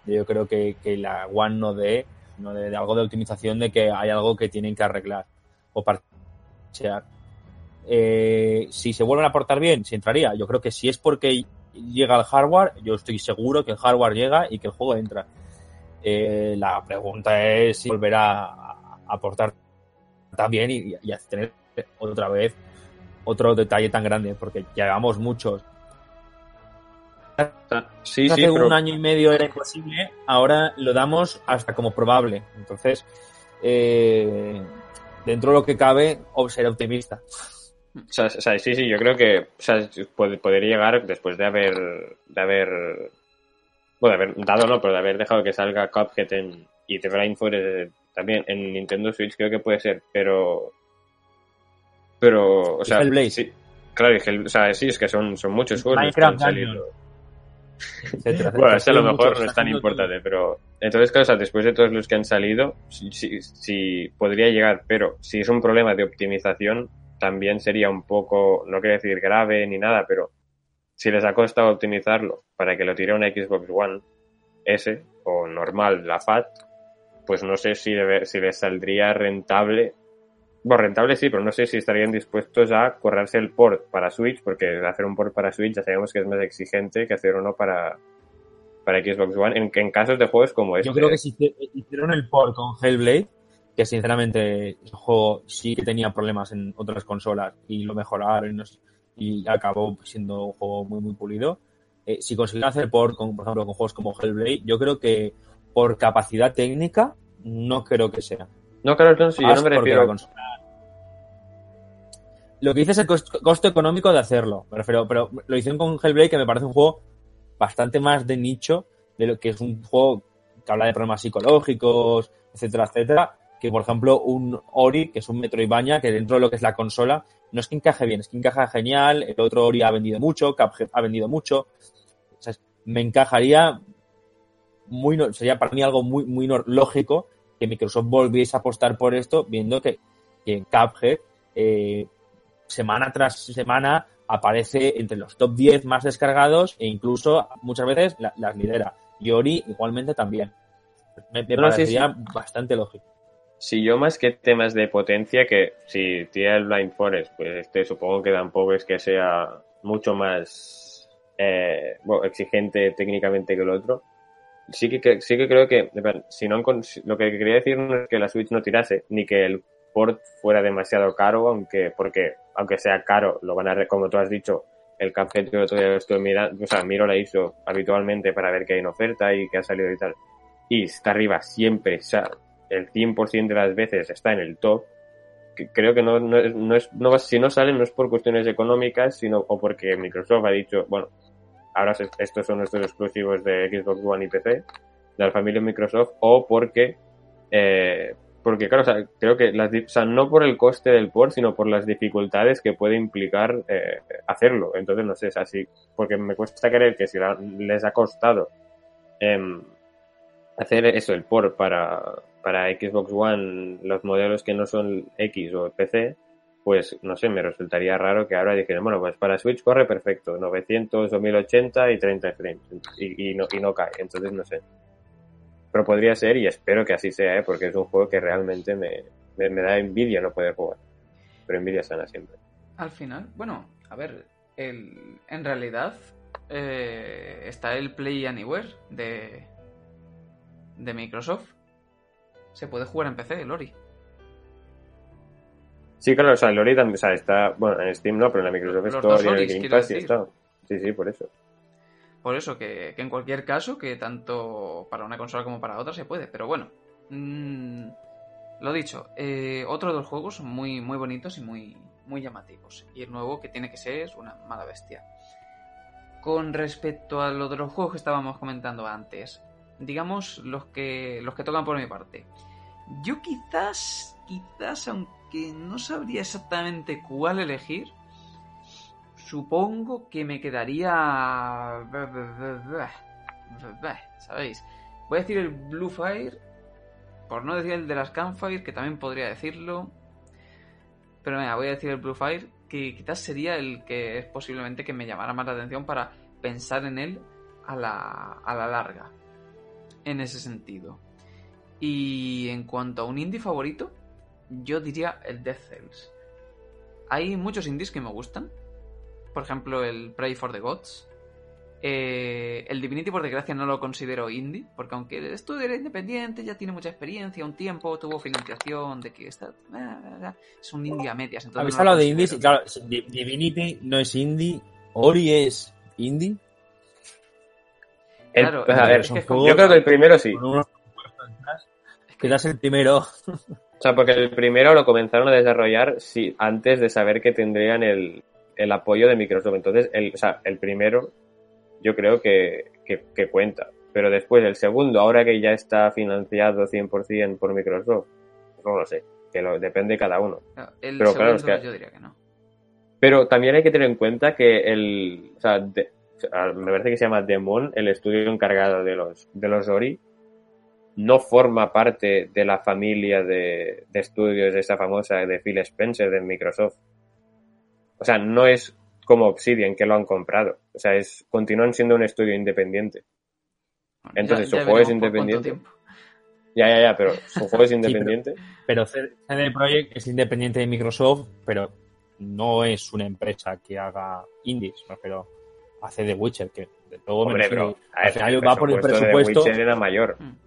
yo creo que, que la One no de, no de, de algo de optimización de que hay algo que tienen que arreglar o parchear. Eh, si se vuelven a portar bien, si entraría. Yo creo que si es porque llega el hardware, yo estoy seguro que el hardware llega y que el juego entra. Eh, la pregunta es si volverá a aportar también y, y a tener otra vez otro detalle tan grande, porque llevamos muchos. Sí, Hace sí, pero un año y medio era imposible, ahora lo damos hasta como probable. Entonces, eh, dentro de lo que cabe, ser optimista. O sea, o sea, sí, sí, yo creo que o sea, pod- podría llegar después de haber, de haber, bueno, de haber dado no, pero de haber dejado que salga Cuphead en, y The Blind Forest también en Nintendo Switch creo que puede ser, pero, pero, o sea, Hellblade. sí, claro, Hell- o sea, sí, es que son, son muchos juegos *laughs* que Minecraft etcétera, Bueno, este a lo Son mejor muchos, no es tan importante, pero entonces, claro, o sea, después de todos los que han salido, sí, sí, sí podría llegar, pero si es un problema de optimización, también sería un poco, no quiero decir grave ni nada, pero si les ha costado optimizarlo para que lo tire una Xbox One S o normal, la FAT, pues no sé si, debe- si les saldría rentable. Bueno, rentable sí, pero no sé si estarían dispuestos a correrse el port para Switch, porque hacer un port para Switch ya sabemos que es más exigente que hacer uno para, para Xbox One, en, en casos de juegos como este. Yo creo que si hicieron el port con Hellblade, que sinceramente el juego sí que tenía problemas en otras consolas y lo mejoraron y, acabó siendo un juego muy muy pulido. Eh, si consiguieron hacer port, con, por ejemplo, con juegos como Hellblade, yo creo que por capacidad técnica no creo que sea. No, claro, no, si yo no me porque refiero... la consola- Lo que dice es el cost- costo económico de hacerlo, me pero lo hicieron con Hellblade que me parece un juego bastante más de nicho de lo que es un juego que habla de problemas psicológicos, etcétera, etcétera, que por ejemplo un Ori, que es un Metroidvania, que dentro de lo que es la consola, no es que encaje bien, es que encaja genial, el otro Ori ha vendido mucho, Cuphead ha vendido mucho, o sea, me encajaría muy, sería para mí algo muy, muy lógico que Microsoft volviese a apostar por esto, viendo que, que Cuphead eh, semana tras semana aparece entre los top 10 más descargados e incluso muchas veces la- las lidera. Y Ori igualmente también. Me, me No, sí, parecería bastante lógico. Si yo más que temas de potencia, que si tira el Blind Forest, pues este supongo que tampoco es que sea mucho más eh, bueno, exigente técnicamente que el otro. Sí que, sí que creo que, si no, lo que quería decir no es que la Switch no tirase, ni que el port fuera demasiado caro, aunque, porque, aunque sea caro, lo van a, como tú has dicho, el Cuphead que todavía estoy mirando, o sea, Miro la hizo habitualmente para ver que hay en oferta y que ha salido y tal. Y está arriba siempre, o sea, el 100% de las veces está en el top. Creo que no, no, no es, no si no sale no es por cuestiones económicas, sino o porque Microsoft ha dicho, bueno, ahora estos son nuestros exclusivos de Xbox One y PC de la familia Microsoft o porque eh, porque claro, o sea, creo que las, o sea, no por el coste del port, sino por las dificultades que puede implicar eh, hacerlo. Entonces, no sé, es así, porque me cuesta creer que si les ha costado em, hacer eso, el port para, para Xbox One, los modelos que no son X o PC, pues no sé, me resultaría raro que ahora dijeran, bueno, pues para Switch corre perfecto, 900 o 1080 y 30 frames, y, y, no, y no cae, entonces no sé. Pero podría ser y espero que así sea, ¿eh? porque es un juego que realmente me, da envidia no poder jugar. Pero envidia sana siempre. Al final, bueno, a ver, el, en realidad eh, está el Play Anywhere de, de Microsoft. Se puede jugar en PC, el Ori. Sí, claro, o sea, el Ori también o sea, está, bueno, en Steam no, pero en la Microsoft Store y en el Game Pass sí está. Sí, sí, por eso. Por eso, que, en cualquier caso, que tanto para una consola como para otra se puede. Pero bueno, mmm, lo dicho, eh, otro de los juegos muy, muy bonitos y muy, muy llamativos. Y el nuevo que tiene que ser es una mala bestia. Con respecto a lo de los juegos que estábamos comentando antes, digamos los que, los que tocan por mi parte. Yo quizás, quizás, aunque no sabría exactamente cuál elegir, supongo que me quedaría... ¿Sabéis? Voy a decir el Blue Fire, por no decir el de las Campfire, que también podría decirlo. Pero venga, voy a decir el Blue Fire, que quizás sería el que es posiblemente que me llamara más la atención para pensar en él a la, a la larga. En ese sentido. Y en cuanto a un indie favorito, yo diría el Death Cells. Hay muchos indies que me gustan, por ejemplo, el Pray for the Gods. Eh, el Divinity, por desgracia, no lo considero indie, porque aunque el estudio era independiente, ya tiene mucha experiencia, un tiempo, tuvo financiación, de que está. Es un indie a medias. Habéis hablado de indies, claro, Divinity no es indie, Ori es indie. claro, a ver, yo creo que el primero sí. Es que das el primero. O sea, porque el primero lo comenzaron a desarrollar sí, antes de saber que tendrían el, el apoyo de Microsoft. Entonces, el, o sea, el primero yo creo que, que, cuenta. Pero después, el segundo, ahora que ya está financiado 100% por Microsoft, no lo sé, que lo, depende de cada uno. pero claro, es que, yo diría que no. Pero también hay que tener en cuenta que el, o sea, me parece que se llama Demon, el estudio encargado de los, de los Ori, no forma parte de la familia de, de estudios de esa famosa de Phil Spencer de Microsoft. O sea, no es como Obsidian que lo han comprado. O sea, es continúan siendo un estudio independiente. Entonces, su juego es independiente. Ya, ya, ya, pero su *laughs* juego es independiente. pero, CD Projekt es independiente de Microsoft, pero no es una empresa que haga indies, pero hace The Witcher, que de todo Hombre, pero, al final va por el presupuesto. The Witcher era mayor. Mm.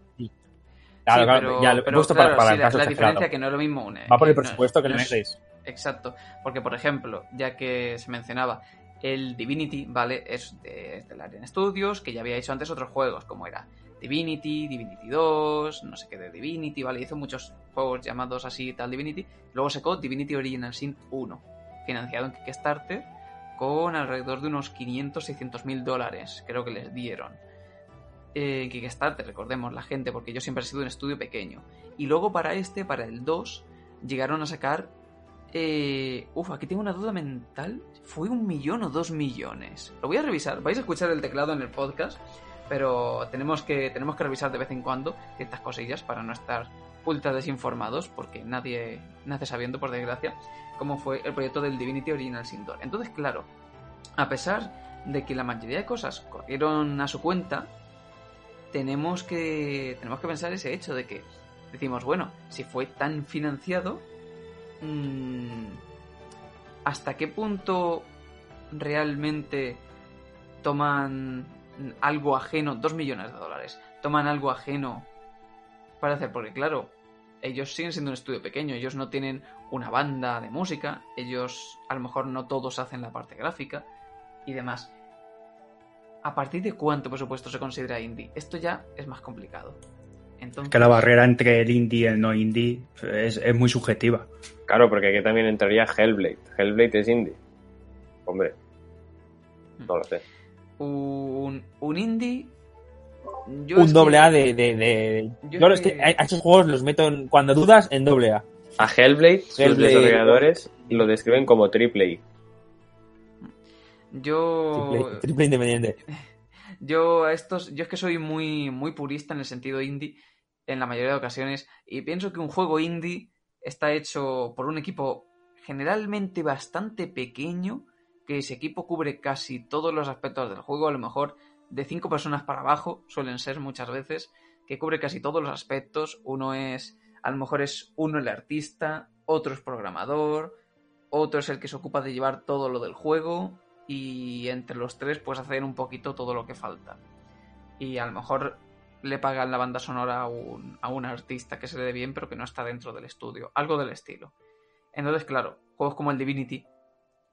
Claro, claro, ya lo he puesto para, para el caso la, la diferencia que no es lo mismo. va por el presupuesto que no, es, Exacto, porque por ejemplo, ya que se mencionaba, el Divinity, ¿vale? Es de, Larian Studios, que ya había hecho antes otros juegos, como era Divinity, Divinity 2, no sé qué de Divinity, ¿vale? Hizo muchos juegos llamados así, tal Divinity. Luego sacó Divinity Original Sin 1, financiado en Kickstarter, con alrededor de unos 500-600 mil dólares, creo que les dieron. Eh, Kickstarter, recordemos la gente, porque yo siempre he sido un estudio pequeño. Y luego para este, para el 2, llegaron a sacar eh, uf, aquí tengo una duda mental. ¿Fue un millón o dos millones? Lo voy a revisar. Vais a escuchar el teclado en el podcast, pero tenemos que, tenemos que revisar de vez en cuando ciertas cosillas para no estar ultra desinformados, porque nadie nace sabiendo, por desgracia, cómo fue el proyecto del Divinity Original Sin 2. Entonces, claro, a pesar de que la mayoría de cosas corrieron a su cuenta, tenemos que, tenemos que pensar ese hecho de que decimos, bueno, si fue tan financiado, ¿hasta qué punto realmente toman algo ajeno, dos millones de dólares, toman algo ajeno para hacer? Porque claro, ellos siguen siendo un estudio pequeño, ellos no tienen una banda de música, ellos a lo mejor no todos hacen la parte gráfica y demás. ¿A partir de cuánto presupuesto se considera indie? Esto ya es más complicado. Que la barrera entre el indie y el no indie es, muy subjetiva. Claro, porque aquí también entraría Hellblade. Hellblade es indie. Hombre, no lo sé. Un, un indie Yo un es doble que- A de... de, de- Yo Yo, es es que a esos juegos los meto en- cuando dudas en doble A. A Hellblade, sus Hellblade. desarrolladores lo describen como triple Yo. Triple, triple independiente. *laughs* Yo a estos, yo es que soy muy, muy purista en el sentido indie en la mayoría de ocasiones y pienso que un juego indie está hecho por un equipo generalmente bastante pequeño, que ese equipo cubre casi todos los aspectos del juego, a lo mejor de cinco personas para abajo suelen ser muchas veces, que cubre casi todos los aspectos. Uno es, a lo mejor es uno el artista, otro es programador, otro es el que se ocupa de llevar todo lo del juego y entre los tres pues hacer un poquito todo lo que falta. Y a lo mejor le pagan la banda sonora a un, a un artista que se le dé bien pero que no está dentro del estudio, algo del estilo. Entonces, claro, juegos como el Divinity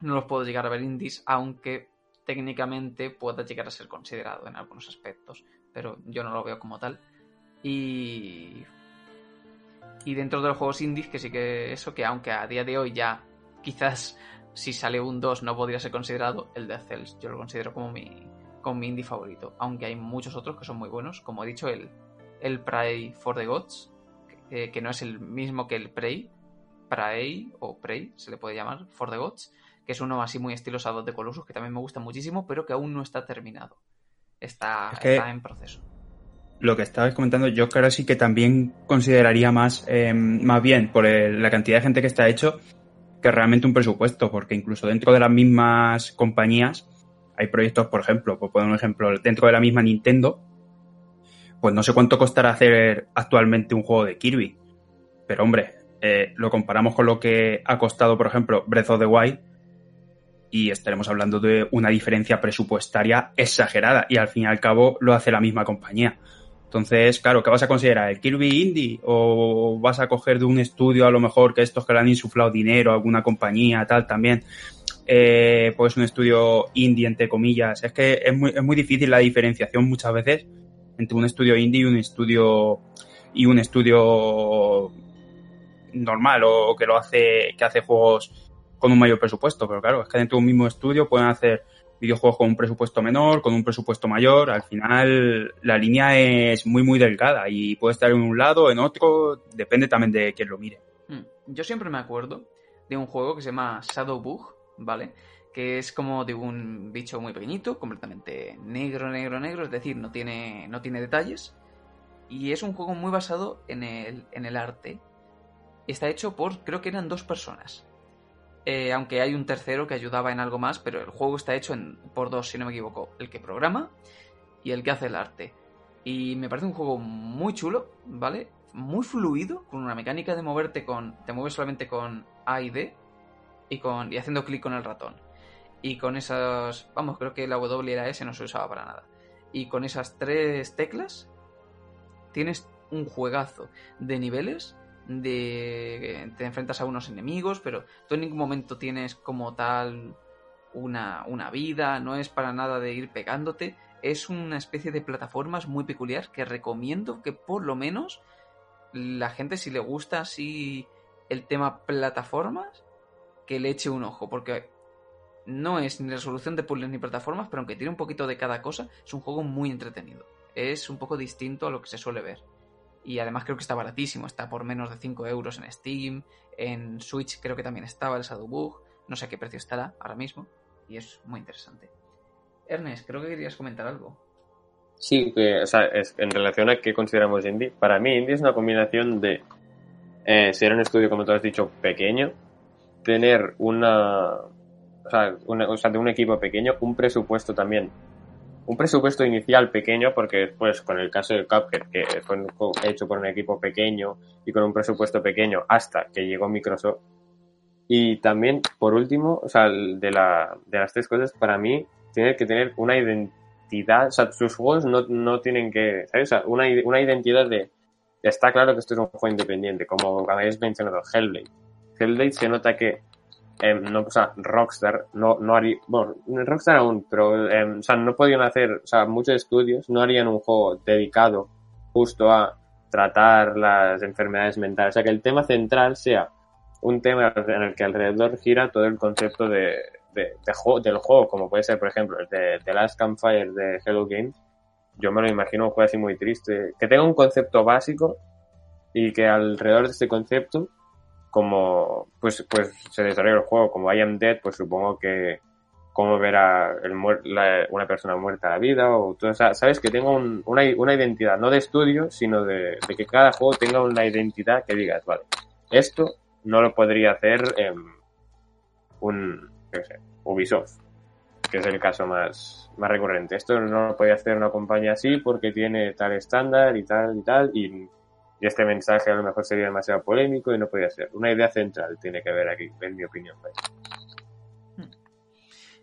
no los puedo llegar a ver indies, aunque técnicamente pueda llegar a ser considerado en algunos aspectos, pero yo no lo veo como tal. Y y dentro de los juegos indies, que sí que eso, que aunque a día de hoy ya quizás si sale un 2 no podría ser considerado, el Death Cells yo lo considero como mi, como mi indie favorito. Aunque hay muchos otros que son muy buenos, como he dicho, el, el Prey for the Gods, que, que no es el mismo que el Prey, Prey o Prey se le puede llamar, for the Gods, que es uno así muy estilo Shadow the Colossus, que también me gusta muchísimo, pero que aún no está terminado. Está, Es que- está en proceso. lo que estabas comentando, yo creo sí que también consideraría más, eh, más bien por el- la cantidad de gente que está hecho que realmente un presupuesto, porque incluso dentro de las mismas compañías hay proyectos, por ejemplo, por poner un ejemplo, dentro de la misma Nintendo, pues no sé cuánto costará hacer actualmente un juego de Kirby, pero hombre, eh, lo comparamos con lo que ha costado, por ejemplo, Breath of the Wild y estaremos hablando de una diferencia presupuestaria exagerada y al fin y al cabo lo hace la misma compañía. Entonces, claro, ¿qué vas a considerar? ¿El Kirby Indie? ¿O vas a coger de un estudio a lo mejor que estos que le han insuflado dinero, alguna compañía, tal, también? Eh, pues un estudio indie, entre comillas. Es que es muy, es muy difícil la diferenciación muchas veces entre un estudio indie y un estudio y un estudio normal o que lo hace, que hace juegos con un mayor presupuesto. Pero claro, es que dentro de un mismo estudio pueden hacer videojuegos con un presupuesto menor, con un presupuesto mayor. Al final la línea es muy, muy delgada y puede estar en un lado, en otro, depende también de quién lo mire. Mm. Yo siempre me acuerdo de un juego que se llama Shadow Bug, ¿vale? Que es como de un bicho muy pequeñito, completamente negro, negro, negro, es decir, no tiene, no tiene detalles. Y es un juego muy basado en el, en el arte. Está hecho por, creo que eran dos personas. Eh, aunque hay un tercero que ayudaba en algo más, pero el juego está hecho en, por dos, si no me equivoco. El que programa y el que hace el arte. Y me parece un juego muy chulo, ¿vale? Muy fluido, con una mecánica de moverte con. Te mueves solamente con A y D y, con, y haciendo clic con el ratón. Y con esas. Vamos, creo que la W y la S no se usaba para nada. Y con esas tres teclas tienes un juegazo de niveles. De. Te enfrentas a unos enemigos, pero tú en ningún momento tienes como tal una, una vida, no es para nada de ir pegándote. Es una especie de plataformas muy peculiar que recomiendo que por lo menos la gente, si le gusta así el tema plataformas, que le eche un ojo, porque no es ni resolución de puzzles ni plataformas, pero aunque tiene un poquito de cada cosa, es un juego muy entretenido. Es un poco distinto a lo que se suele ver. Y además creo que está baratísimo, está por menos de 5 euros en Steam, en Switch creo que también estaba el Shadow Bug, no sé a qué precio estará ahora mismo, y es muy interesante. Ernest, creo que querías comentar algo. Sí, que, o sea, es, en relación a qué consideramos indie, para mí indie es una combinación de eh, ser un estudio, como tú has dicho, pequeño, tener una o, sea, una, o sea, de un equipo pequeño, un presupuesto también, un presupuesto inicial pequeño, porque después, con el caso de Cuphead, que fue hecho por un equipo pequeño y con un presupuesto pequeño hasta que llegó Microsoft. Y también, por último, o sea, de, la, de las tres cosas, para mí, tiene que tener una identidad, o sea, sus juegos no, no tienen que, ¿sabes? O sea, una, una identidad de, está claro que esto es un juego independiente, como habéis mencionado, Hellblade. Hellblade se nota que, eh, no, o sea, Rockstar no, no haría, bueno, Rockstar aún, pero, eh, o sea, no podían hacer, o sea, muchos estudios no harían un juego dedicado justo a tratar las enfermedades mentales, o sea, que el tema central sea un tema en el que alrededor gira todo el concepto de, de, de del juego, como puede ser, por ejemplo, el de The Last Campfire de Hello Games, yo me lo imagino un juego así muy triste, que tenga un concepto básico y que alrededor de este concepto, como pues, pues se desarrolla el juego, como I am dead, pues supongo que cómo ver a el la, una persona muerta a la vida o todo, sabes que tenga un, una, una, identidad, no de estudio, sino de, que cada juego tenga una identidad que digas, vale, esto no lo podría hacer un, qué sé, Ubisoft, que es el caso más, más recurrente. Esto no lo podría hacer una compañía así porque tiene tal estándar y tal y tal y, y este mensaje a lo mejor sería demasiado polémico y no podría ser. Una idea central tiene que haber aquí, en mi opinión.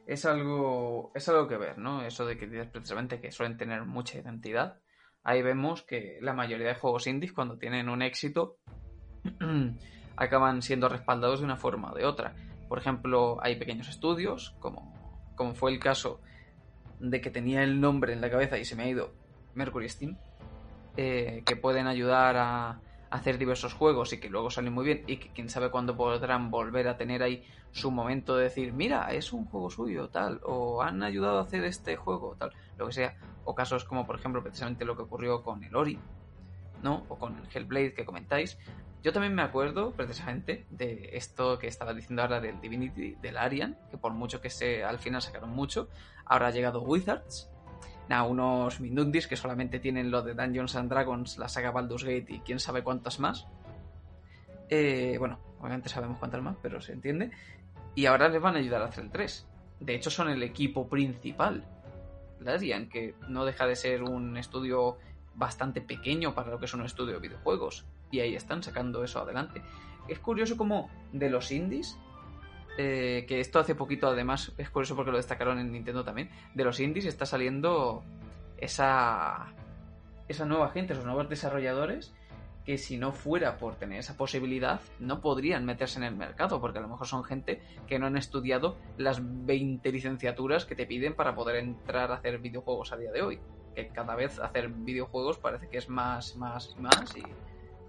Es algo, es algo que ver, ¿no? Eso de que dices precisamente que suelen tener mucha identidad. Ahí vemos que la mayoría de juegos indies, cuando tienen un éxito, *clears throat* acaban siendo respaldados de una forma o de otra. Por ejemplo, hay pequeños estudios, como, como fue el caso de que tenía el nombre en la cabeza y se me ha ido Mercury Steam, eh, que pueden ayudar a, hacer diversos juegos y que luego salen muy bien y que quién sabe cuándo podrán volver a tener ahí su momento de decir, mira, es un juego suyo, tal, o han ayudado a hacer este juego, tal, lo que sea, o casos como por ejemplo precisamente lo que ocurrió con el Ori, ¿no? O con el Hellblade que comentáis, yo también me acuerdo precisamente de esto que estaba diciendo ahora del Divinity, del Arian, que por mucho que se al final sacaron mucho, ahora ha llegado Wizards. Nada, unos Mindundis que solamente tienen lo de Dungeons and Dragons, la saga Baldur's Gate y quién sabe cuántas más. Eh, bueno, obviamente sabemos cuántas más, pero se entiende. Y ahora les van a ayudar a hacer el 3. De hecho, son el equipo principal. Larian, que no deja de ser un estudio bastante pequeño para lo que es un estudio de videojuegos y ahí están sacando eso adelante. Es curioso como de los indies, eh, que esto hace poquito además, es curioso porque lo destacaron en Nintendo también, de los indies está saliendo esa, esa nueva gente, esos nuevos desarrolladores que si no fuera por tener esa posibilidad no podrían meterse en el mercado, porque a lo mejor son gente que no han estudiado las 20 licenciaturas que te piden para poder entrar a hacer videojuegos a día de hoy. Que cada vez hacer videojuegos parece que es más, más y más y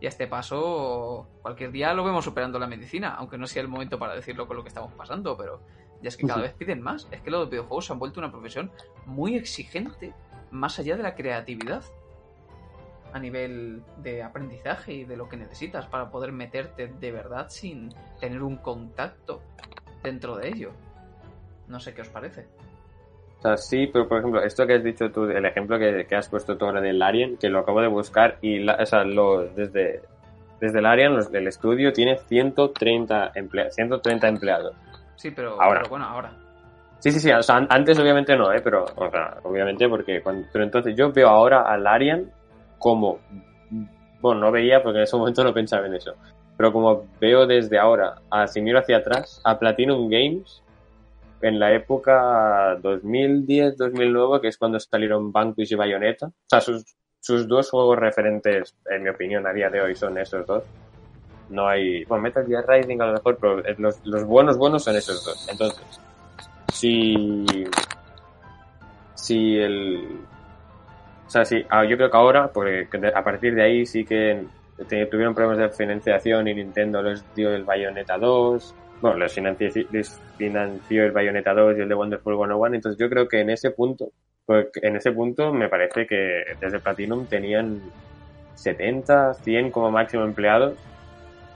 y a este paso, cualquier día lo vemos superando la medicina, aunque no sea el momento para decirlo con lo que estamos pasando, pero ya es que cada vez piden más. Es que los videojuegos se han vuelto una profesión muy exigente, más allá de la creatividad, a nivel de aprendizaje y de lo que necesitas para poder meterte de verdad sin tener un contacto dentro de ello. No sé qué os parece. O sea, sí, pero por ejemplo, esto que has dicho tú, el ejemplo que, has puesto tú ahora del Arian, que lo acabo de buscar y o sea, lo, desde, desde el Arian, el estudio tiene 130, emplea, 130 empleados. Sí, pero, ahora. bueno, ahora. Sí, sí, sí, o sea, antes obviamente no, ¿eh? pero, o sea, obviamente porque cuando, pero entonces yo veo ahora al Arian como, bueno, no veía porque en ese momento no pensaba en eso, pero como veo desde ahora, a, si miro hacia atrás, a Platinum Games, en la época 2010-2009, que es cuando salieron Vanquish y Bayonetta. O sea, sus, dos juegos referentes, en mi opinión, a día de hoy son esos dos. No hay. Bueno, Metal Gear Rising a lo mejor, pero los, buenos, buenos son esos dos. Entonces, si. Si el. O sea, sí, ah, yo creo que ahora, porque a partir de ahí sí que tuvieron problemas de financiación y Nintendo les dio el Bayonetta 2 bueno, les financió, el Bayonetta 2 y el de Wonderful 101, entonces yo creo que en ese punto, pues en ese punto me parece que desde Platinum tenían 70, 100 como máximo empleados,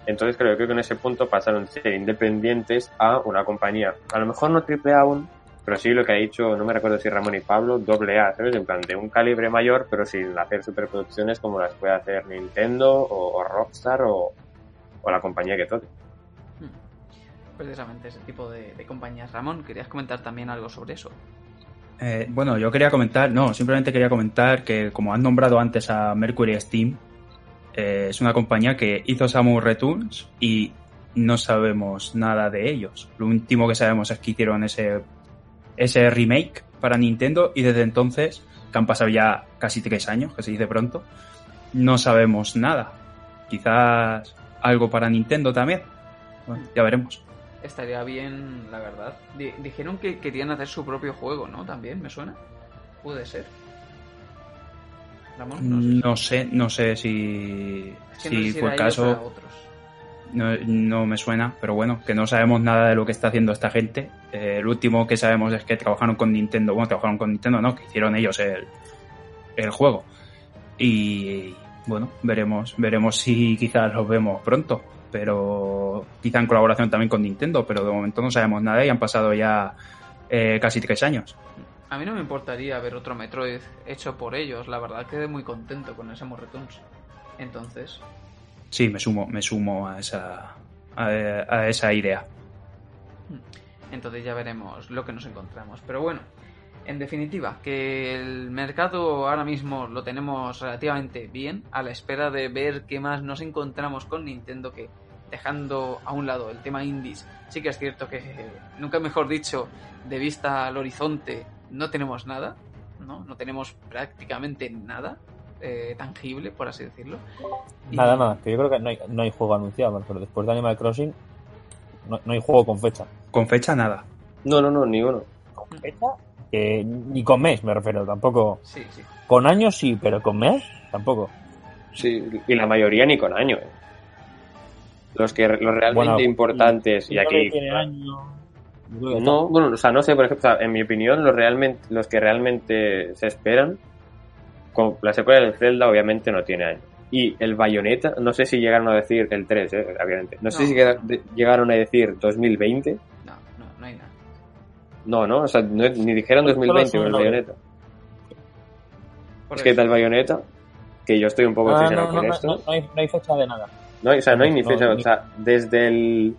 entonces creo, que en ese punto pasaron de ser independientes a una compañía, a lo mejor no triple A aún, pero sí lo que ha dicho, no me recuerdo si Ramón y Pablo, doble A, ¿sabes? En plan, de un calibre mayor, pero sin hacer superproducciones como las puede hacer Nintendo o, Rockstar o, o la compañía que toque precisamente ese tipo de, compañías. Ramón, ¿querías comentar también algo sobre eso? Eh, bueno, yo quería comentar, no, simplemente quería comentar que como han nombrado antes a Mercury Steam, eh, es una compañía que hizo Samus Returns y no sabemos nada de ellos. Lo último que sabemos es que hicieron ese, ese remake para Nintendo y desde entonces, que han pasado ya casi tres años, que se dice pronto, no sabemos nada. Quizás algo para Nintendo también. Bueno, ya veremos estaría bien, la verdad. dijeron que querían hacer su propio juego, ¿no? También, ¿me suena? Puede ser. no, sé, no sé si, si fue el caso. No, no, me suena, pero bueno, que no sabemos nada de lo que está haciendo esta gente. Eh, el último que sabemos es que trabajaron con Nintendo. Bueno, trabajaron con Nintendo, no, que hicieron ellos el, el juego. Y bueno, veremos, veremos si quizás los vemos pronto, pero quizá en colaboración también con Nintendo, pero de momento no sabemos nada y han pasado ya eh, casi tres años. A mí no me importaría ver otro Metroid hecho por ellos, la verdad quedé muy contento con ese Returns. Entonces. Sí, me sumo, me sumo a esa, a, esa idea. Entonces ya veremos lo que nos encontramos. Pero bueno, en definitiva, que el mercado ahora mismo lo tenemos relativamente bien, a la espera de ver qué más nos encontramos con Nintendo que dejando a un lado el tema indies, sí que es cierto que nunca mejor dicho, de vista al horizonte, no tenemos nada, ¿no? No tenemos prácticamente nada eh, tangible, por así decirlo. Nada, nada, que yo creo que no hay, no hay juego anunciado, pero después de Animal Crossing no, hay juego con fecha. ¿Con fecha nada? No, no, no, ni uno. ¿Con fecha? Ni con mes me refiero, tampoco. Sí, sí. Con años sí, pero con mes tampoco. Sí, y la mayoría ni con año. Eh. Los que los realmente importantes y aquí. No, bueno, o sea, no sé, por ejemplo, en mi opinión, los realmente, los que realmente se esperan, con la secuela del Zelda obviamente no tiene año. Y el Bayonetta, no sé si llegaron a decir el 3, eh, obviamente. No, sé si llegaron a decir 2020. No, no, o sea, ni dijeron 2020 con el Bayonetta. es que tal Bayonetta, que yo estoy un poco ah, no, con esto. No, hay, no hay fecha de nada. No, o sea, no hay ni fecha, o sea, desde el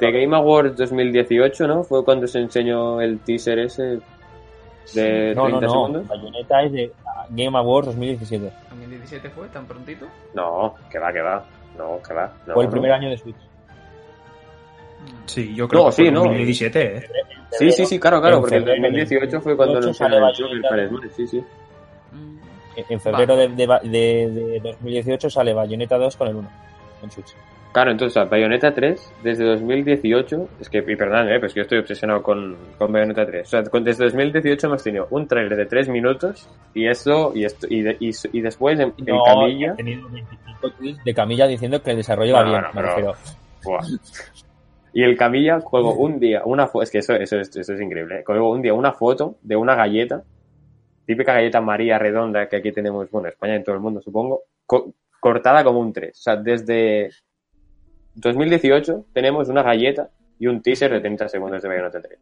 de Game Awards 2018, ¿no? Fue cuando se enseñó el teaser ese de no, 30 no, no. segundos. Bayonetta es de Game Awards 2017. ¿2017 fue tan prontito? No, que va, que va. No, que va. fue el primer año de Switch. Sí, yo creo que fue 2017, ¿eh? Sí, sí, sí, claro, claro, porque en 2018 fue cuando nos salió el sí, sí. En febrero de, de, de, 2018 sale Bayonetta 2 con el 1 en Switch. Claro, entonces Bayonetta 3 desde 2018, es que, y perdón, eh, pues que yo estoy obsesionado con, con Bayonetta 3. O sea, desde 2018 hemos tenido un trailer de 3 minutos y eso, y esto, y, y, y después en, Camilla. He tenido 25 tweets de Camilla diciendo que el desarrollo va bien, pero... Y el Camilla juego un día una foto, es que eso, eso, eso, es increíble, ¿eh? juego un día una foto de una galleta típica galleta María redonda que aquí tenemos, bueno, en España y en todo el mundo, supongo, cortada como un 3. O sea, desde 2018 tenemos una galleta y un teaser de 30 segundos de Bayonetta 3.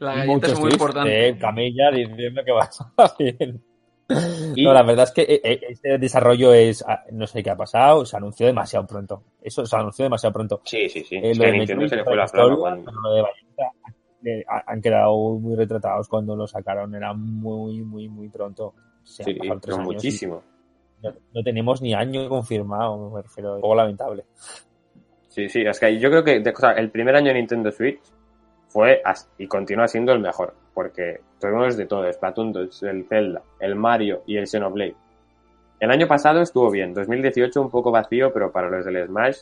La galleta es muy importante. Eh, Camilla diciendo que va a No, la verdad es que eh, eh, este desarrollo es, ah, no sé qué ha pasado, se anunció demasiado pronto. Eso se anunció demasiado pronto. Sí, sí, sí. Eh, lo de se le fue la Lo de Bayonetta han quedado muy retratados cuando lo sacaron, era muy, muy, muy pronto. sí, pero muchísimo. No, tenemos ni año confirmado, me refiero, un poco lamentable. Sí, sí, es que yo creo que el primer año de Nintendo Switch fue y continúa siendo el mejor, porque tuvimos de todo, Splatoon 2, el Zelda, el Mario y el Xenoblade. El año pasado estuvo bien, 2018 un poco vacío, pero para los del Smash,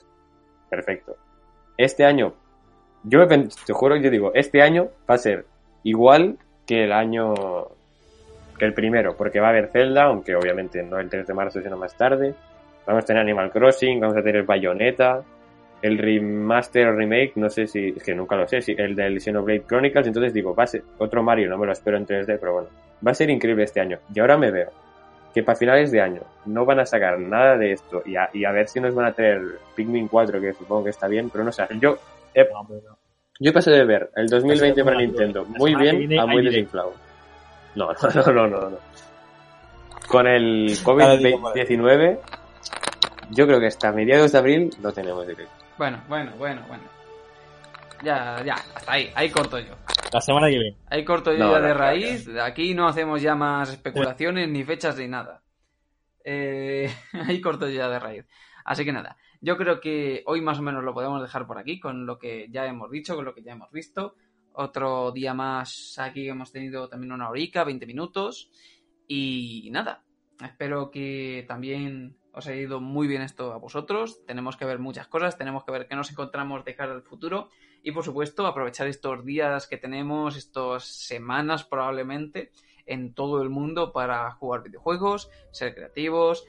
perfecto. Este año yo te juro, yo digo, este año va a ser igual que el año que el primero, porque va a haber Zelda, aunque obviamente no el 3 de marzo, sino más tarde. Vamos a tener Animal Crossing, vamos a tener Bayonetta, el remaster o remake, no sé si, es que nunca lo sé, si el del Xenoblade Chronicles, entonces digo, va a ser otro Mario, no me lo espero en 3D, pero bueno, va a ser increíble este año. Y ahora me veo que para finales de año no van a sacar nada de esto y a, y a ver si nos van a traer Pikmin 4, que supongo que está bien, pero no sé, yo yo pasé de ver el 2020 para Nintendo muy bien a muy desinflado. *laughs* No, no, no, no, no. Con el COVID-19, yo creo que hasta mediados de abril lo tenemos directo. Bueno, bueno, bueno, bueno. Ya, ya, hasta ahí, ahí corto yo. La semana que viene. Ahí corto yo ya de raíz. Aquí no hacemos ya más especulaciones, ni fechas, ni nada. Eh, *laughs* ahí corto yo ya de raíz. Así que nada, yo creo que hoy más o menos lo podemos dejar por aquí, con lo que ya hemos dicho, con lo que ya hemos visto. Otro día más aquí hemos tenido también una horica, 20 minutos. Y nada, espero que también os haya ido muy bien esto a vosotros. Tenemos que ver muchas cosas, tenemos que ver qué nos encontramos de cara al futuro. Y por supuesto, aprovechar estos días que tenemos, estas semanas probablemente, en todo el mundo para jugar videojuegos, ser creativos,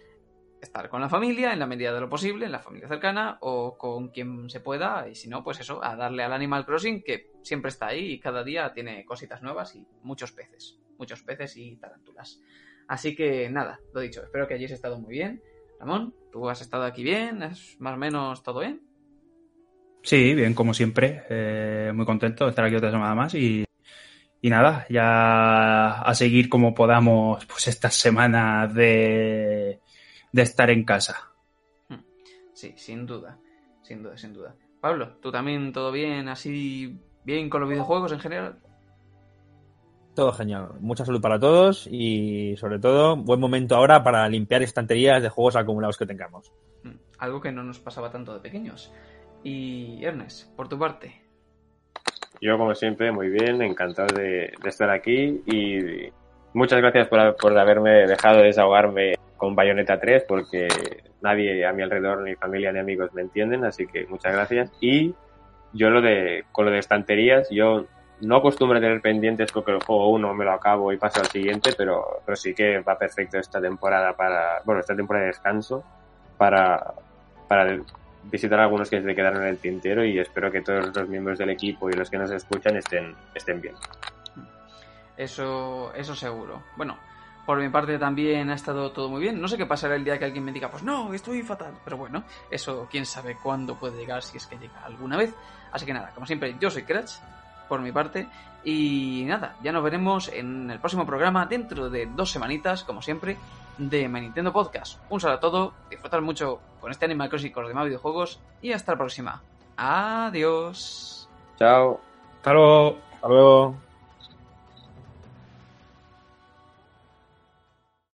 estar con la familia en la medida de lo posible, en la familia cercana o con quien se pueda y si no, pues eso, a darle al Animal Crossing que siempre está ahí y cada día tiene cositas nuevas y muchos peces, muchos peces y tarántulas. Así que nada, lo dicho, espero que hayáis estado muy bien. Ramón, ¿tú has estado aquí bien? ¿Es más o menos todo bien? Sí, bien, como siempre. Eh, muy contento de estar aquí otra semana más y, y nada, ya a seguir como podamos pues estas semanas de, de estar en casa. Hmm. Sí, sin duda, sin duda, sin duda. Pablo, ¿tú también todo bien, así bien con los videojuegos en general? Todo genial. Mucha salud para todos y sobre todo buen momento ahora para limpiar estanterías de juegos acumulados que tengamos. Hmm. Algo que no nos pasaba tanto de pequeños. Y Ernest, por tu parte. Yo, como siempre, muy bien, encantado de, de estar aquí y muchas gracias por, por, haberme dejado desahogarme con Bayonetta 3 porque nadie a mi alrededor, ni familia ni amigos me entienden, así que muchas gracias. Y yo lo de, con lo de estanterías, yo no acostumbro a tener pendientes porque el juego uno me lo acabo y paso al siguiente, pero, pero sí que va perfecto esta temporada para, bueno, esta temporada de descanso para, para visitar algunos que se quedaron en el tintero y espero que todos los miembros del equipo y los que nos escuchan estén, estén bien. Eso, eso seguro. Bueno, por mi parte también ha estado todo muy bien. No sé qué pasará el día que alguien me diga, pues no, estoy fatal. Pero bueno, eso quién sabe cuándo puede llegar, si es que llega alguna vez. Así que nada, como siempre, yo soy Cratch, por mi parte. Y nada, ya nos veremos en el próximo programa dentro de dos semanitas, como siempre, de My Nintendo Podcast. Un saludo a todos, disfrutar mucho con este Animal Crossing con los demás videojuegos y hasta la próxima. Adiós. Chao. Hasta luego. Hasta luego.